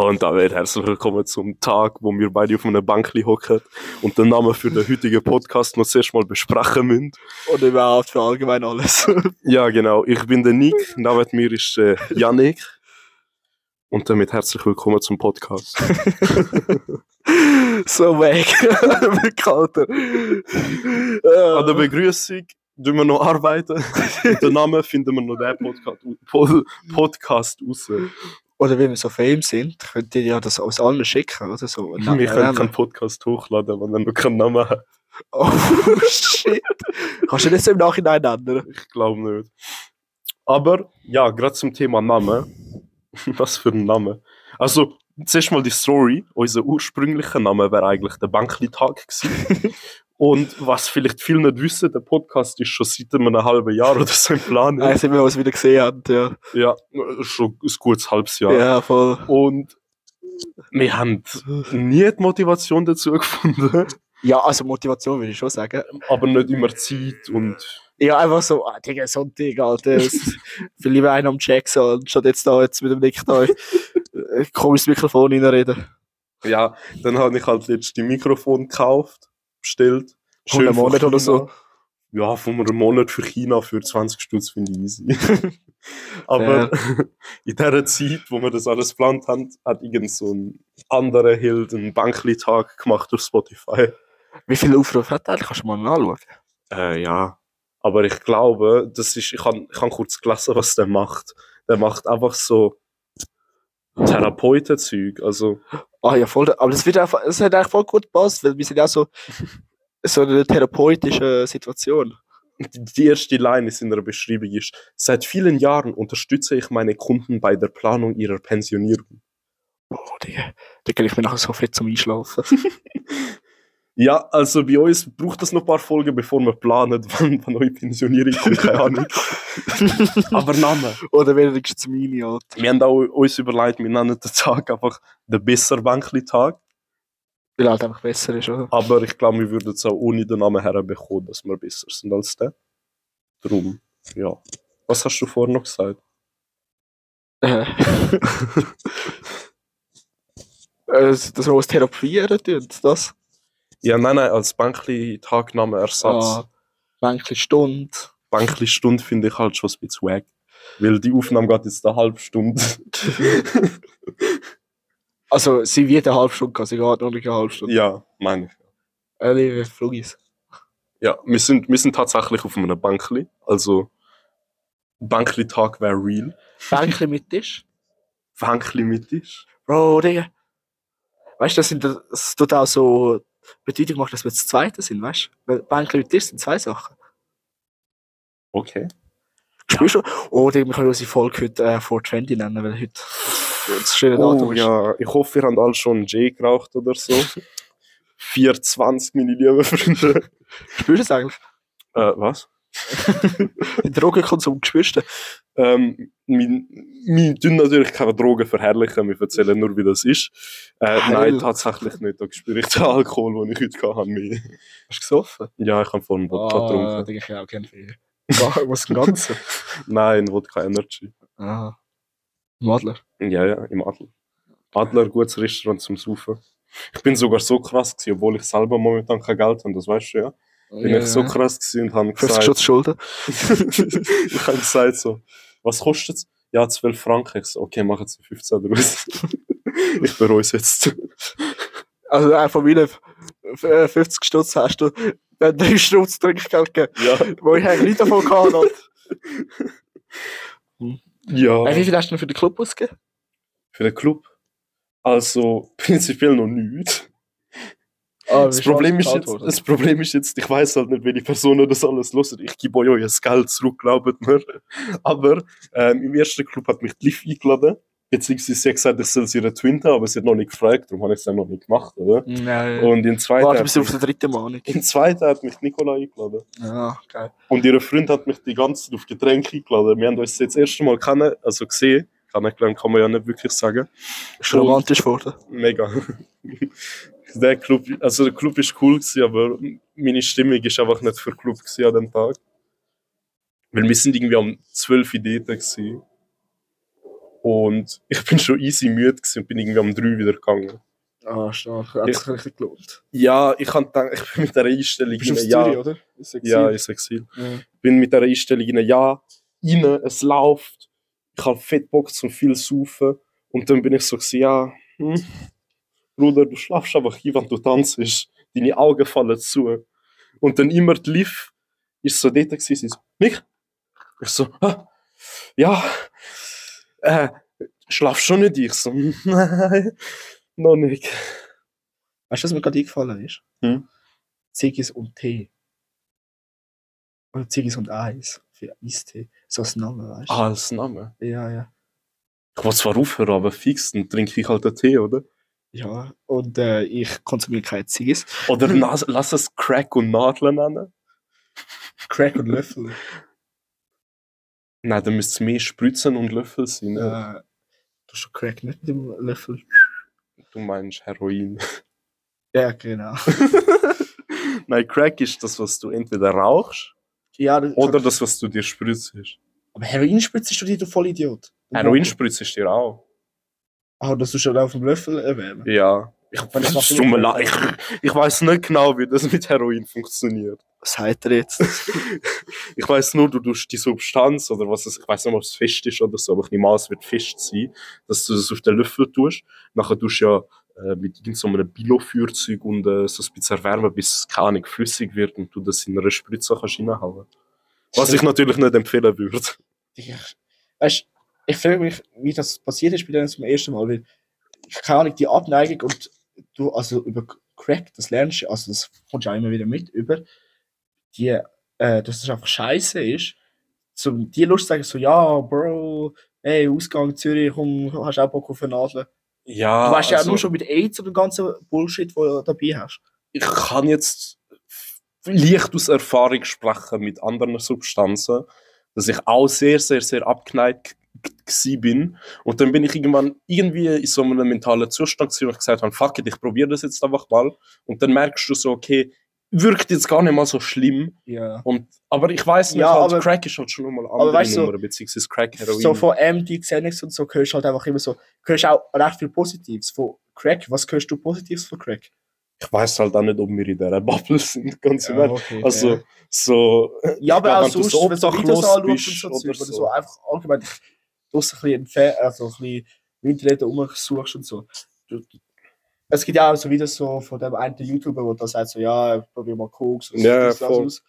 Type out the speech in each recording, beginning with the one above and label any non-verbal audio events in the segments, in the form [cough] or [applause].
Und damit herzlich willkommen zum Tag, wo wir beide auf einer Bank hocken und den Namen für den heutigen Podcast noch zuerst mal besprechen müssen. Und überhaupt für allgemein alles. [laughs] Ja, genau. Ich bin der Nick, neben mir ist äh, Yannick. Und damit herzlich willkommen zum Podcast. [laughs] so weg. [laughs] Wirklich, Alter. An der Begrüßung tun wir noch arbeiten. Den Namen finden wir noch den Podcast, Pod- Podcast raus. Oder wenn wir so Fame sind, könnt ihr ja das aus allen schicken, oder so. Wir können keinen Podcast hochladen, wenn er noch keinen Namen hat. Oh [laughs] shit. Kannst du das im Nachhinein ändern? Ich glaube nicht. Aber ja, gerade zum Thema Name. [laughs] Was für ein Name. Also, zuerst mal die Story. Unser ursprünglicher Name wäre eigentlich der Bankli-Tag gewesen. [laughs] Und was vielleicht viele nicht wissen, der Podcast ist schon seit einem halben Jahr oder so im Plan. Nein, sind wir uns wieder gesehen haben, ja. Ja, schon ein gutes halbes Jahr. Ja, voll. Und wir haben nie die Motivation dazu gefunden, Ja, also Motivation würde ich schon sagen. aber nicht immer Zeit und Ja, einfach so, ah, Digga, Sonntag, Alter. [laughs] Viel lieber einen am Check so, anstatt jetzt da jetzt mit dem Nick da äh, komisches Mikrofon reinreden. ja, dann habe ich halt letztes Mikrofon gekauft, bestellt. Einem von Monat oder so. Ja, von einem Monat für China für 20 Stutz finde ich easy. [laughs] Aber [laughs] in der Zeit, wo wir das alles geplant haben, hat irgend so ein anderer Hild einen Bankli-Tag gemacht auf Spotify. Wie viele Aufrufe hat er? Kannst du mal anschauen? Äh, ja. Aber ich glaube, das ist, ich habe ich kurz gelesen, was der macht. Der macht einfach so Therapeutenzeug. Also, Ah ja, voll. Aber das, wird einfach, das hat eigentlich voll gut gepasst, weil wir sind ja so, [laughs] so in einer therapeutischen Situation. die erste Line ist in der Beschreibung ist, seit vielen Jahren unterstütze ich meine Kunden bei der Planung ihrer Pensionierung. Oh, Digga. Da kann ich mir nachher so fett zum Einschlafen. [laughs] Ja, also bei uns braucht es noch ein paar Folgen, bevor wir planen, [laughs] wann, wann eure Pensionierung kommt, keine Ahnung. [laughs] Aber Name. Oder wenigstens meine, Alter. Wir haben auch uns überlegt, wir nennen den Tag einfach den Besser-Bankli-Tag. Weil halt einfach besser ist, oder? Aber ich glaube, wir würden es auch ohne den Namen herbekommen, dass wir besser sind als der. Drum, ja. Was hast du vorher noch gesagt? Äh. [laughs] Äh, dass wir uns therapieren das. Ja, nein, nein, als Bankli-Tagname-Ersatz. Ah, Bänkli Stunde. Bankli-Stunde finde ich halt schon ein bisschen wack. Weil die Aufnahme geht jetzt eine halbe Stunde. [laughs] Also, sie wird eine halbe Stunde, gehen, sie geht noch nicht eine halbe Stunde. ja, meine ich. Äh, liebe Flugis. Ja, wir sind, wir sind tatsächlich auf einem Bankli. Also, Bankli-Tag wäre real. Bänkli mit [laughs] Tisch. Bankli mit ist. Bro, Digga. Weißt du, das, sind, das tut auch so Bedeutung machen, dass wir das Zweite sind, weißt du? Weil mit Tisch sind zwei Sachen. Okay. Spürst du? Oh, Digga, wir können unsere Folge heute äh, 420 nennen, weil heute das schöne Datum Oh ist. ja, ich hoffe, ihr habt alle schon J geraucht oder so. [laughs] 420, meine lieben Freunde. Spürst du das eigentlich? Äh, was? [laughs] [laughs] Drogenkonsum spürst du? Ähm, wir, wir tun natürlich keine Drogen verherrlichen, wir erzählen nur, wie das ist. Äh, nein, tatsächlich nicht. Da spüre ich den Alkohol, den ich heute hatte. mehr. Hast du gesoffen? Ja, ich habe vorhin Wodka Ah, getrunken. Digga, ich auch keinen Fehler. Was ein Ganzen? [laughs] Nein, Wodka Energy. Ah. Madler. Ja, ja, im Adler. Adler, gutes Restaurant zum Saufen. Ich bin sogar so krass gewesen, obwohl ich selber momentan kein Geld habe, das weißt du ja. Bin ich so krass gewesen und habe 50 gesagt, Schutz Schulden. [laughs] ich habe gesagt so, was kostet es? Ja, 12 Franken. Ich so, okay, machen Sie 15 draus. ich bereue es jetzt. Also äh, von meinen äh, 50 Stutz hast du dann 3 Stutz Trinkgeld gegeben. Ja. Wo ich eigentlich nicht davon gehabt habe. Ja. Äh, wie viel hast du denn für den Club ausgegeben? Für den Club? Also, [laughs] prinzipiell noch nichts. Ah, Das Problem, ist jetzt, das Problem ist jetzt, ich weiß halt nicht, welche Personen das alles hören. Ich gebe euch euer Geld zurück, glaubt mir. [laughs] Aber ähm, im ersten Club hat mich die Liv eingeladen. Beziehungsweise sie hat gesagt, ich soll sie retwinten, aber sie hat noch nicht gefragt, darum habe ich es dann noch nicht gemacht, oder? Nein. Und in zweiten, Warte bis auf den dritten Mahnung. in zweiten hat mich Nicola eingeladen. Ja, geil. Und ihre Freund hat mich die ganze Zeit auf Getränke eingeladen. Wir haben uns jetzt das erste Mal kennen, also gesehen. Kennengelernt kann man ja nicht wirklich sagen. Ist schon romantisch geworden. Mega. [laughs] der Club, also der Club ist cool gewesen, aber meine Stimmung ist einfach nicht für den Club gewesen an dem Tag. Weil wir sind irgendwie um 12 Uhr dort gewesen. Und ich bin schon easy müde gewesen und bin irgendwie um drei wieder gegangen. Ah, stark. Hat sich richtig gelohnt. Ja, ich kann gedacht, ich bin mit der Einstellung Bist in ein Ja. Zürich, oder? Ist Ja, ist Exil. ja. bin mit der Einstellung in ein Ja rein, es läuft, ich habe fett Bock zum viel saufen und dann bin ich so gewesen, ja, hm, Bruder, du schlafst einfach hier, wenn du tanzt, deine Augen fallen zu. Und dann immer die Liv ist so dort gewesen, sie so, mich? Ich so, ah, ja, äh, schlafst schon nicht? Ich so, [laughs] nein, noch nicht. Weißt du, was mir gerade eingefallen ist? Hm? Ziggis und Tee. Oder Ziggis und Eis. Für Eistee. So ein Name, weißt du? Ah, das Name. Ja, ja. Ich will zwar aufhören, aber fix, dann trinke ich halt einen Tee, oder? Ja, und äh, ich konsumiere keine Ziggis. Oder [laughs] nas- lass es Crack und Nadeln nennen. Crack und Löffel. Nein, dann müsste es mehr Spritzen und Löffel sein. Äh, du hast Crack nicht mit dem Löffel. Du meinst Heroin. [laughs] Ja, genau. [laughs] Nein, Crack ist das, was du entweder rauchst ja, das, oder das, was du dir spritzt. aber Heroin spritzt du dir, du Vollidiot. Heroin spritzt ist dir auch. Ah, das du auf dem Löffel erwärmen. Ja. Ich, Weil das macht es tut mir immer- leid. ich, ich weiß nicht genau, wie das mit Heroin funktioniert. Was sagt er jetzt? [laughs] Ich weiß nur, du tust die Substanz oder was es, ich weiß nicht, ob es fest ist oder so, aber ich nehme an, es wird fest sein, dass du das auf den Löffel tust. Nachher tust du ja äh, mit irgendeinem Bilofeuerzeug und äh, so ein bisschen erwärmen, bis es keine Ahnung, flüssig wird und du das in einer Spritze kannst reinhauen. Was ich natürlich nicht empfehlen würde. Weißt, ich frage mich, wie das passiert ist bei denen zum ersten Mal, weil ich keine Ahnung, die Abneigung und du, also über Crack, das lernst du, also das kommst du auch immer wieder mit über, die, äh, dass das einfach scheiße ist, zum die Lust zu sagen, so, ja, Bro, hey, Ausgang Zürich, komm, hast auch Bock auf eine Nadel. Ja, Du weißt ja also, nur schon mit AIDS und dem ganzen Bullshit, den du dabei hast. ich kann jetzt leicht aus Erfahrung sprechen mit anderen Substanzen, dass ich auch sehr, sehr, sehr abgeneigt bin. Und dann bin ich irgendwann irgendwie in so einem mentalen Zustand wo ich gesagt habe, fuck it, ich probiere das jetzt einfach mal. Und dann merkst du so, okay, wirkt jetzt gar nicht mal so schlimm. Ja. Und, aber ich weiß nicht, Ja, halt, aber- Crack ist halt schon nochmal eine andere weißt du, Nummer, beziehungsweise Crack, Heroin. So von MD, Xanax und so hörst du halt einfach immer so, hörst auch recht viel Positives von Crack. Was hörst du Positives von Crack? ich weiß halt auch nicht, ob wir in dieser Bubble sind, [laughs] ganz im Ernst. okay, Also, fair. so, Ja, aber auch sonst, so wenn du so Videos anschaust und so, oder so. so, einfach allgemein dich draussen ein bisschen, also ein bisschen im Internet rumsuchst und so. Du, du- es gibt ja auch so Videos so von dem einen YouTuber, der da sagt so, ja, probier mal Koks und Ja, das, das aus.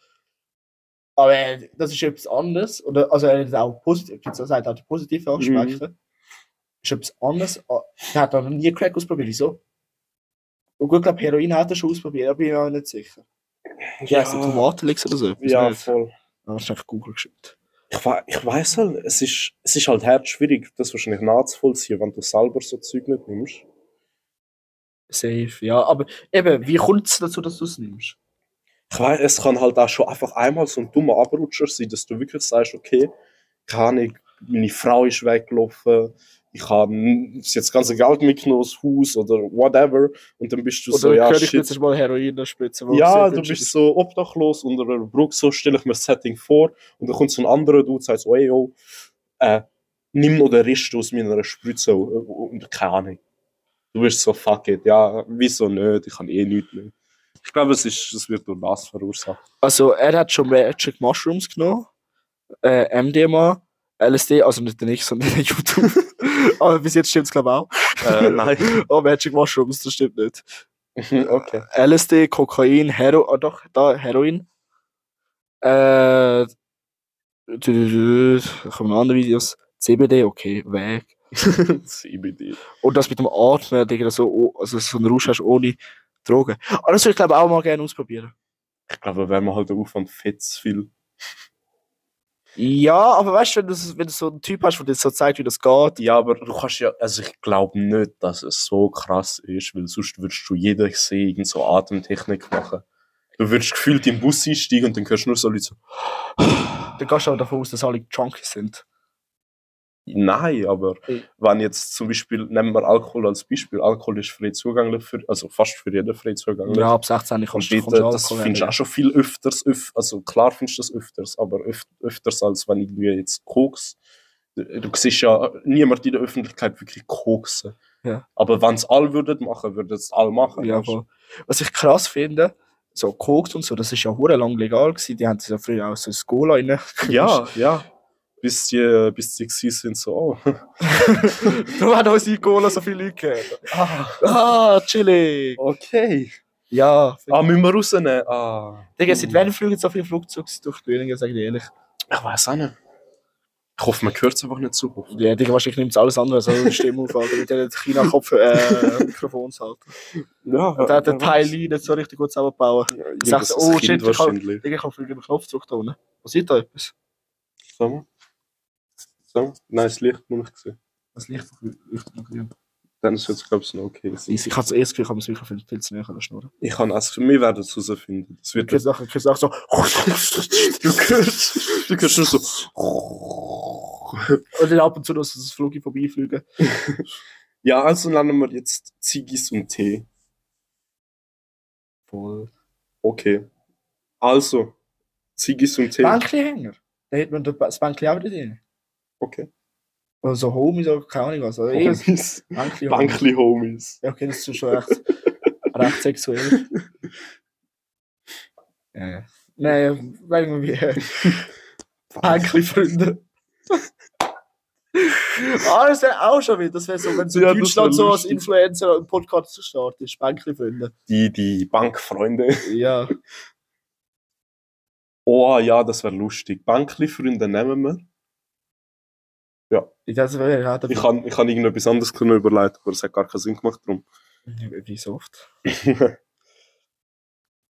Aber äh, das ist etwas anderes. Oder, also er hat auch positiv, er sagt auch die positiven Mhm. Aspekte. Ist etwas anderes. Er hat noch nie Crack ausprobiert, wieso? Und gut, ich glaube, Heroin hat er schon ausprobiert, aber ich bin mir auch nicht sicher. Ja, ja. Tomatenlix oder so. ja, nicht? voll. Ah, Das ist einfach Google geschickt. Ich, wei- ich weiß halt, es ist, es ist halt hart schwierig, das wahrscheinlich nachzuvollziehen, wenn du selber so Zeug nicht nimmst. Safe, ja. Aber eben, wie kommt es dazu, dass du es nimmst? Ich weiß, es kann halt auch schon einfach einmal so ein dummer Abrutscher sein, dass du wirklich sagst, okay, keine Ahnung, meine Frau ist weggelaufen, ich habe jetzt das ganze Geld mitgenommen aus Haus oder whatever und dann bist du Oder so, ja, ich shit. jetzt mal Heroin spritzen? Ja, du bist so obdachlos unter einer Brücke, so stelle ich mir das Setting vor und dann kommt so ein anderer Dude und sagt so, ey, yo, äh, nimm noch den Rest aus meiner Spritze und keine Ahnung. Du wirst so, fuck it, ja, wieso nicht, ich kann eh nichts mehr. Ich glaube, es, ist, es wird durch das verursacht. Also, er hat schon Magic Mushrooms genommen, äh, MDMA, LSD, also nicht der Nix, sondern der YouTube. [laughs] Aber bis jetzt stimmt es, glaube ich, auch. Äh, nein. [laughs] Oh, Magic Mushrooms, das stimmt nicht. okay. LSD, Kokain, Hero, ah, doch, da, Heroin. Äh, kommen andere Videos. CBD, okay, weg. [laughs] CBD. Und das mit dem Atmen, Digga, so, oh, also so einen Rausch hast ohne Drogen. Aber das würde ich glaube auch mal gerne ausprobieren. Ich glaube, wenn man halt der Aufwand fett viel. Ja, aber weißt du, wenn du, wenn du so einen Typ hast, der dir so zeigt, wie das geht. Ja, aber du kannst ja, also ich glaube nicht, dass es so krass ist, weil sonst würdest du jeder sehen, irgend so Atemtechnik machen. Du würdest gefühlt im Bus einsteigen und dann hörst du nur so Leute so, Dann gehst du auch davon aus, dass alle Junkies sind. Nein, aber Ey. wenn jetzt zum Beispiel, nehmen wir Alkohol als Beispiel, Alkohol ist frei zugänglich, für, also fast für jeden frei zugänglich. Ja, ab 16 kannst du du das Alkohol findest du auch schon viel öfters, öf also klar findest du das öfters, aber öf öfters als wenn irgendwie jetzt Koks Du, du siehst ja niemand in der Öffentlichkeit wirklich koksen. Ja. Aber wenn es alle würden machen, würden es alle machen. Ja, voll. Was ich krass finde, so Koks und so, das ist ja hure lang legal gewesen. Die haben das ja früher auch so in Skola rein. ja, [laughs] ja. Bis die, bis die gewesen sind, so, oh. [laughs] hat unsere Cola so viele Leute gehört. Ah, chillig. okay. Ja. Ah, müssen wir rausnehmen? Ah. Digga, seit wann fliegen so viele Flugzeuge durch die Bühne, sag ich dir ehrlich. Ich weiß auch nicht. Ich hoffe, man hört es einfach nicht so oft. Ja, Digga, wahrscheinlich nimmt es alles andere, so eine Stimme auf, Alter, mit den China-Kopf äh, Mikrofonshalter. Ja, Und der hat den Teil nicht so richtig gut zusammenbauen. Ich sag so, oh shit, ich kann. Digga, ich kann fliegen den Knopf zurück da unten. Passiert da etwas? Sag mal. Nein, das Licht noch nicht gesehen. Das Licht leuchtet noch grün. Dann ist jetzt, glaube ich, noch okay. gewesen. Ich, ich habe zuerst Gefühl, ich habe es wirklich viel, viel zu näher an der Schnur. Ich kann es für mich werden es herausfinden. Das wird Du hörst nachher- du hörst nachher so... Du hörst, du hörst nur so. Und dann ab und zu noch so das Flug vorbeifliegen. [laughs] Ja, also lernen wir jetzt Ziggis und Tee. Voll. Okay. Also, Ziggis und Tee. Bänkli-Hänger. Da hat man das Bänkli auch wieder drin. Okay. Oder so Homies oder keine Ahnung was. Oder. Homies. Bänkli. Bankli Homies. Ja, okay, das ist schon recht, [laughs] recht sexuell. Ja. Nein, sagen wir wie [laughs] Bänkli-Freunde. ah, das wäre auch schon wieder. Das wäre so, wenn so Ja, Deutschland so als. Influencer einen Podcast startet. Bänkli-Freunde. Die, die Bankfreunde. Ja. [laughs] Oh ja, das wäre lustig. Bankli-Freunde nehmen wir. Das wäre ja Ich kann, ich kann irgendetwas anderes können überleiten, aber es hat gar keinen Sinn gemacht drum. Wie so oft. [laughs]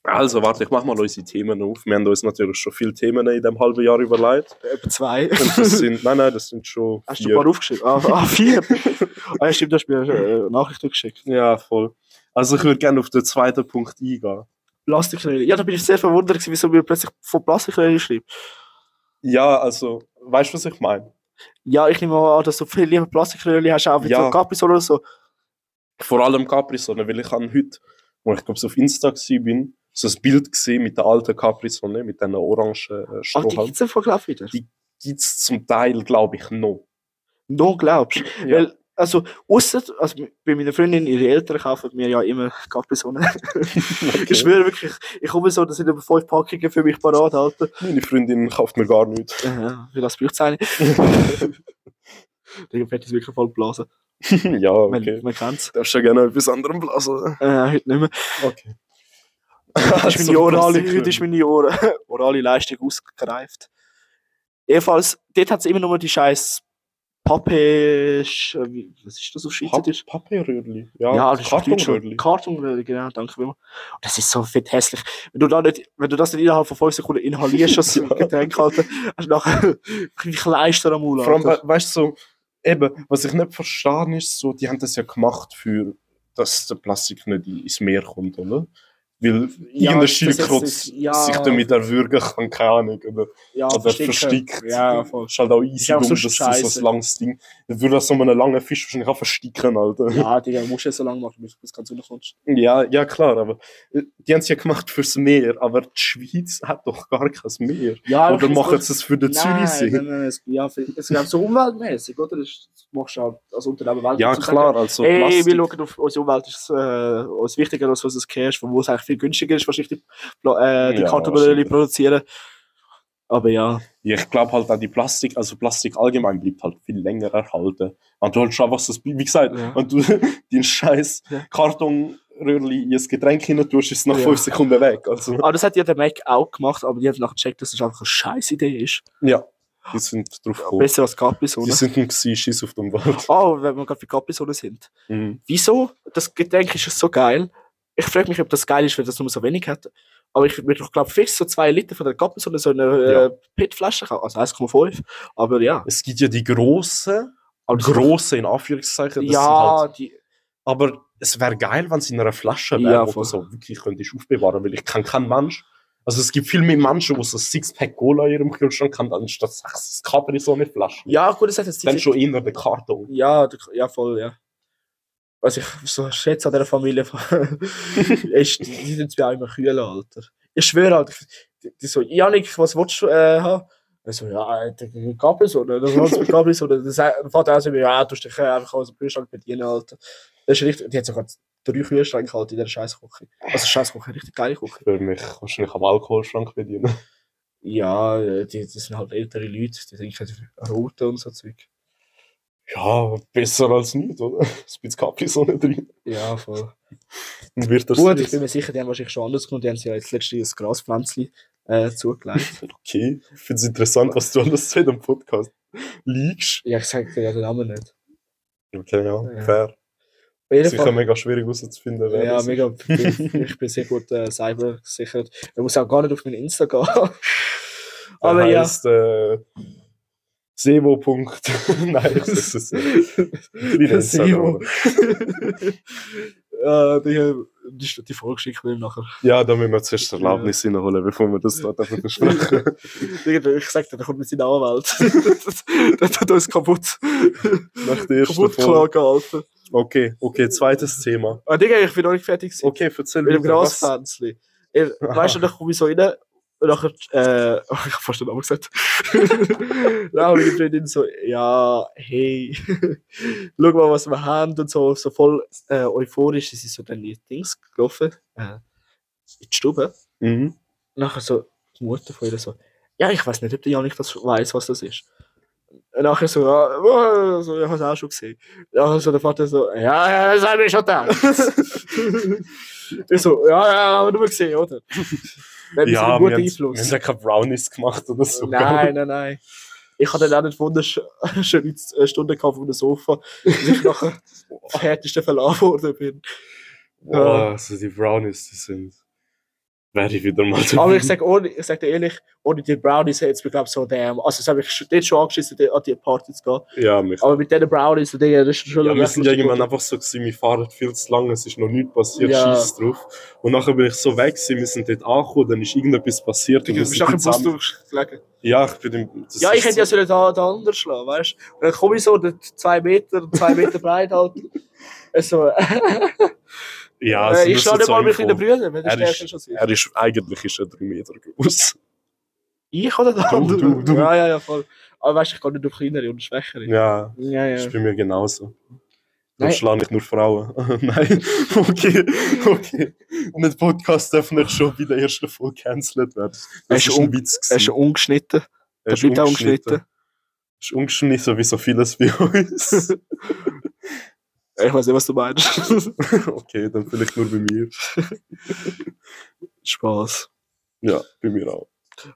Also, warte, ich mach mal unsere Themen auf. Wir haben uns natürlich schon viele Themen in diesem halben Jahr überlegt. Etwa zwei. Und das [laughs] sind, nein, nein, das sind schon Hast du ein vier. paar aufgeschrieben? Ah, ah vier. [laughs] ah, ja, stimmt, du hast mir äh, Nachrichten geschickt. Ja, voll. Also, ich würde gerne auf den zweiten Punkt eingehen. Plastikröhrchen. Ja, da bin ich sehr verwundert, gewesen, wieso wir plötzlich von Plastikröhrchen schreiben. Ja, also, weißt du, was ich meine? Ja, ich nehme mal an, dass du viel lieber Plastikröhrchen hast, auch wie Ja. so Capris oder so. Vor allem Capri-Sonne, weil ich habe heute, wo ich glaube so auf Insta bin, so ein Bild gesehen mit der alten Capri-Sonne, mit diesen orangen äh, Ach, die gibt es einfach, glaube wieder. Die gibt es zum Teil, glaube ich, noch. No glaubst du? Ja. Weil, also, ausser, also bei meiner Freundin, ihre Eltern kaufen mir ja immer Capri-Sonne. [laughs] Ich schwöre wirklich, ich komme so, das sind über fünf Packungen für mich parat, Alter. Meine Freundin kauft mir gar nichts. Ja, wie das braucht [laughs] es eine? Digga, fett ist wirklich voll blasen. ja, Man, okay. man kennt es. Darfst du ja gerne etwas anderem blasen. Äh, heute nicht mehr. Okay. Heute ist [laughs] meine So orale, heute ist meine Or orale Leistung ausgereift. Jedenfalls, dort hat es immer nur die scheiß Pappe... Sch- äh, wie- Was ist das auf Schweizerdeutsch? Pap Papierröhrli. Ja, Ja, das. Kartonröhrli. Kartonröhrli, genau, danke vielmals. Und das ist so fett hässlich. Wenn du, da nicht, wenn du das nicht innerhalb von 5 Sekunden inhalierst, das [laughs] Ja. Getränk, Alter, hast du nachher wie Kleister am Mund. Vor allem, we weißt du, so, eben, was ich nicht verstehe, ist so, die haben das ja gemacht, für, dass der Plastik nicht in- ins Meer kommt, oder? Weil Ja, irgendein ist- ja. sich damit erwürgen kann, keine Ahnung, oder, ja, oder versticken. verstickt. Ja, voll. Ist halt auch easy, Ist auch so das ist so ein langes Ding. Dann würde das so einen langen Fisch wahrscheinlich auch versticken, Alter. Ja, Digga, musst du jetzt so lange machen, bis du ganz rauskommst. Ja, ja, klar, aber äh, die haben es ja gemacht fürs Meer, aber die Schweiz hat doch gar kein Meer. Ja, Oder machen sie es für den Zürichsee? Nein, nein, nein, es, ja, für- es ist so umweltmäßig, oder? Das machst du halt als Unternehmen Welt. Ja, zu sagen, klar, also Hey, Plastik. wir schauen auf unsere Umwelt, ist äh, uns wichtiger als was es Cash, von wo es eigentlich viel günstiger ist, wahrscheinlich die, äh, die Ja, produzieren. Aber ja, ich glaube halt auch die Plastik, also Plastik allgemein bleibt halt viel länger erhalten. Wenn du halt schon was das, wie gesagt, Ja. wenn du [laughs] den scheiß Ja. Kartonröhrli in ein Getränk hinein tust, ist es nach Ja. 5 Sekunden weg. Also, aber das hat ja der Mac auch gemacht, aber die haben nachher gecheckt, dass das einfach eine scheiß Idee ist. ja, die sind drauf gekommen. Besser als Die Capri-Sonne. sind ein Schiss auf dem Wald. Oh, wenn wir gerade für Capri-Sonne sind. Mhm. Wieso? Das Getränk ist so geil. Ich frage mich, ob das geil ist, wenn das nur so wenig hat. Aber ich würde doch, glaube fix so zwei Liter von der Capri-Sonne so eine Ja. äh, PET-Flasche kaufen. Also 1,5. Aber ja. Es gibt ja die grossen, Aber grossen in Anführungszeichen. ja, Halt, die, aber es wäre geil, wenn es in einer Flasche Ja, wäre, wo voll. du so wirklich könntest aufbewahren, weil ich kann kein Mensch. Also es gibt viel mehr Menschen, die so ein Sixpack Cola in ihrem Kühlschrank haben, anstatt sechs Capri so eine Flasche. ja, gut, das hat jetzt Dann schon eher der Karton. Ja, der- ja, voll, ja. Was ich so schätze an dieser Familie [laughs] ist, die, die sind mir auch immer kühl, Alter. Ich schwöre, Alter, die, die so, Janik, was willst du äh, haben? Also, ja, der Gabelsohne, das war's mit Gabelsohne. Das fährt auch so, ja, du hast dich einfach aus dem Kühlschrank bedienen, Alter. Das ist richtig, die hat sogar drei Kühlschränke halt in der Scheißküche. Also Scheißküche, richtig geile Küche. Für mich wahrscheinlich am Alkoholschrank bedienen. Ja, äh, die, das sind halt ältere Leute, die trinken Rote und so Zeug. Ja, besser als nicht, oder? [laughs] Ein bisschen Capri-Sonne drin. Ja, voll. Dann wird das Gut, ich bin mir sicher, die haben wahrscheinlich schon anders genommen. Die haben sie ja jetzt letztens ein Graspflänzchen äh, zugelegt. [laughs] Okay, ich finde es interessant, was du alles zu dem Podcast liegst. ja, ich sage dir ja den Namen nicht. Okay, ja, Ja. fair. Sicher Fall. mega schwierig herauszufinden, Ja, das mega. [laughs] Ich, bin sehr gut äh, cyber gesichert. Ich muss auch gar nicht auf mein Insta gehen. ist. Aber Der ja. äh, Sevo. Punkt- [laughs] Nein, ich sag's es Sevo. Äh, [laughs] die, die, die Folge schicken wir nachher. Ja, da müssen wir zuerst das Erlaubnis reinholen, bevor wir das dort einfach besprechen. [laughs] ich sag dir, der kommt mit seiner Anwalt. der tut uns kaputt. Nach der ersten kaputt Folge. Alter. Okay, okay, zweites Thema. Ah, Digga, ich bin noch nicht fertig. gewesen. Okay, erzähl Mit dem. Ich- Weißt du, dann komme ich so rein und nachher, äh, oh, [laughs] ich hab fast den Namen gesagt. [laughs] dann habe ich die Freundin so, ja, hey, [laughs] schau mal, was wir haben und so, so voll äh, euphorisch. Sie ist so dann die Dings gelaufen, äh, in die Stube. Mhm. nachher so die Mutter von ihr so, ja, ich weiß nicht, ob der Janik das weiß, was das ist. Und nachher so, ja, oh, so, ich habe es auch schon gesehen. Nachher so der Vater so, ja, ja, das habe ich schon gedacht. ich so, ja, ja, haben wir nur gesehen, oder? Wenn Ja, wir einen guten haben, wir Einfluss. haben ja keine Brownies gemacht oder so. Nein, nein, nein. Ich hatte dann auch nicht wunderschöne [laughs] Stunden gehabt auf dem Sofa, bis ich nachher [laughs] am härtesten verlassen worden bin. Boah, also die Brownies, die sind. Wäre ich wieder mal dabei. Aber ich sag, ohne, ich sag dir ehrlich, ohne die Brownies hätte es mir, glaube so damn. Also, das habe ich dort schon angeschissen, an die Party zu gehen. Ja, mich. Aber mit diesen Brownies, und Digga, das ist schon Ja, wir sind ja irgendwann einfach so gewesen, wir fahren viel zu lange, es ist noch nichts passiert, Ja. scheiß drauf. Und nachher bin ich so weg gewesen, wir sind dort angekommen, dann ist irgendetwas passiert. Du bist auch im Bus durchgelegen. Ja, ich bin im. Ja, ich hätte so- ja sollen da, da anders schlagen, weißt du? Dann komme ich so, zwei Meter, zwei Meter breit halt. [laughs] Also, [laughs] Ja, äh, ich schlage nicht mal mit kleinen Info. Brüdern, wenn der Er Stärke ist, schon ist. er ist, eigentlich ist er drei Meter groß. Ich oder der Du, andere? du, du. Ja, ja, ja, voll. Aber weißt du, ich gehe nicht auf kleinere und schwächere. Ja, ja. ja. ist bei mir genauso. Dann schlage ich nur Frauen. [laughs] Nein, okay, okay. Und ein Podcast darf nicht schon bei der ersten Folge cancelled werden. Er Das ist ein Witz. Er ist schon ungeschnitten. Er ist ungeschnitten. ungeschnitten. Ist ungeschnitten, wie so vieles bei uns. [laughs] Ich weiß nicht, was du meinst. [laughs] okay, dann vielleicht nur bei mir. Spaß. Ja, bei mir auch.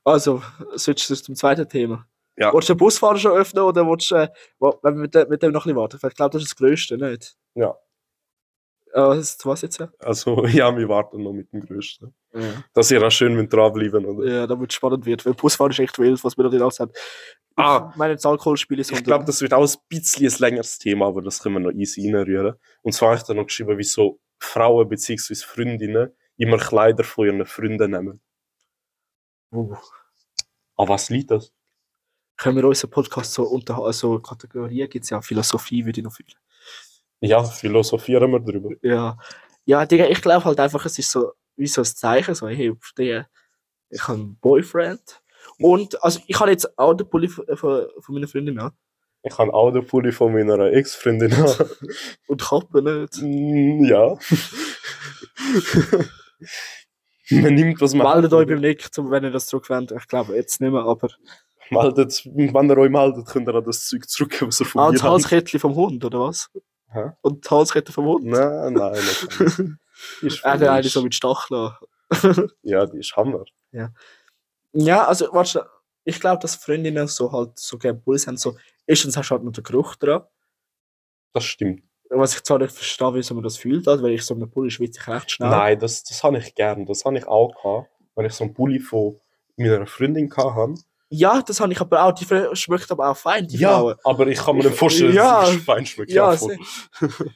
Also, switch zum zweiten Thema. Ja. Willst du den Busfahrer schon öffnen oder willst du, äh, wenn wir mit, dem- noch ein bisschen warten? Ich glaube, das ist das Größte, nicht? Ja. Äh, was, was jetzt? Ja, Also, [laughs] ja, wir warten noch mit dem Größten. ja. Dass ihr auch schön mit dranbleiben, oder? ja damit es spannend wird. Weil Busfahren ist echt wild, was wir noch nicht alles haben. Ah. Ich meine, das Alkoholspiel ist Ich glaube, das wird auch ein bisschen ein längeres Thema, aber das können wir noch easy reinrühren. Und zwar habe ich da noch geschrieben, wieso Frauen bzw. Freundinnen immer Kleider von ihren Freunden nehmen. Uh. An was liegt das? Können wir unseren Podcast so unter also Kategorien gibt es ja Philosophie, würde ich noch fühlen. Ja, philosophieren wir drüber. Ja. Ja, Digga, ich glaube halt einfach, es ist so wie so ein Zeichen, so, hey, Digga, ich habe einen Boyfriend. Und also ich habe jetzt auch den Pulli von, von, meiner Freundin an. Ich habe auch den Pulli von meiner Ex-Freundin an. Und Kappe nicht. Mm, ja. [laughs] man nimmt, was man Meldet euch beim Nick, wenn ihr das zurückwendet. Ich glaube jetzt nicht mehr, aber. Meldet, wenn ihr euch meldet, könnt ihr an das Zeug zurück, was ihr von Ah, mir das habt. Halskettchen vom Hund, oder was? Hä? Und die Halskette vom Hund? Nein, nein, nicht. [laughs] Ist Ah, der eine so mit Stacheln. Ja, die ist Hammer. Ja, also, warte, ich glaube, dass Freundinnen so halt so gerne Puls haben. So, erstens hast du halt noch den Geruch dran. Das stimmt. Was ich zwar nicht verstehe, wieso man das fühlt, halt, weil ich so einen Pulli schwitze ich recht schnell. Nein, das, das habe ich gern. Das habe ich auch gehabt, wenn ich so einen Pulli von meiner Freundin hatte. Ja, das habe ich aber auch. Die schmeckt aber auch fein, die Ja, Frauen. aber ich kann mir Ich- nicht vorstellen, ja. dass sie fein schmeckt. Ja, Ja, voll. [laughs]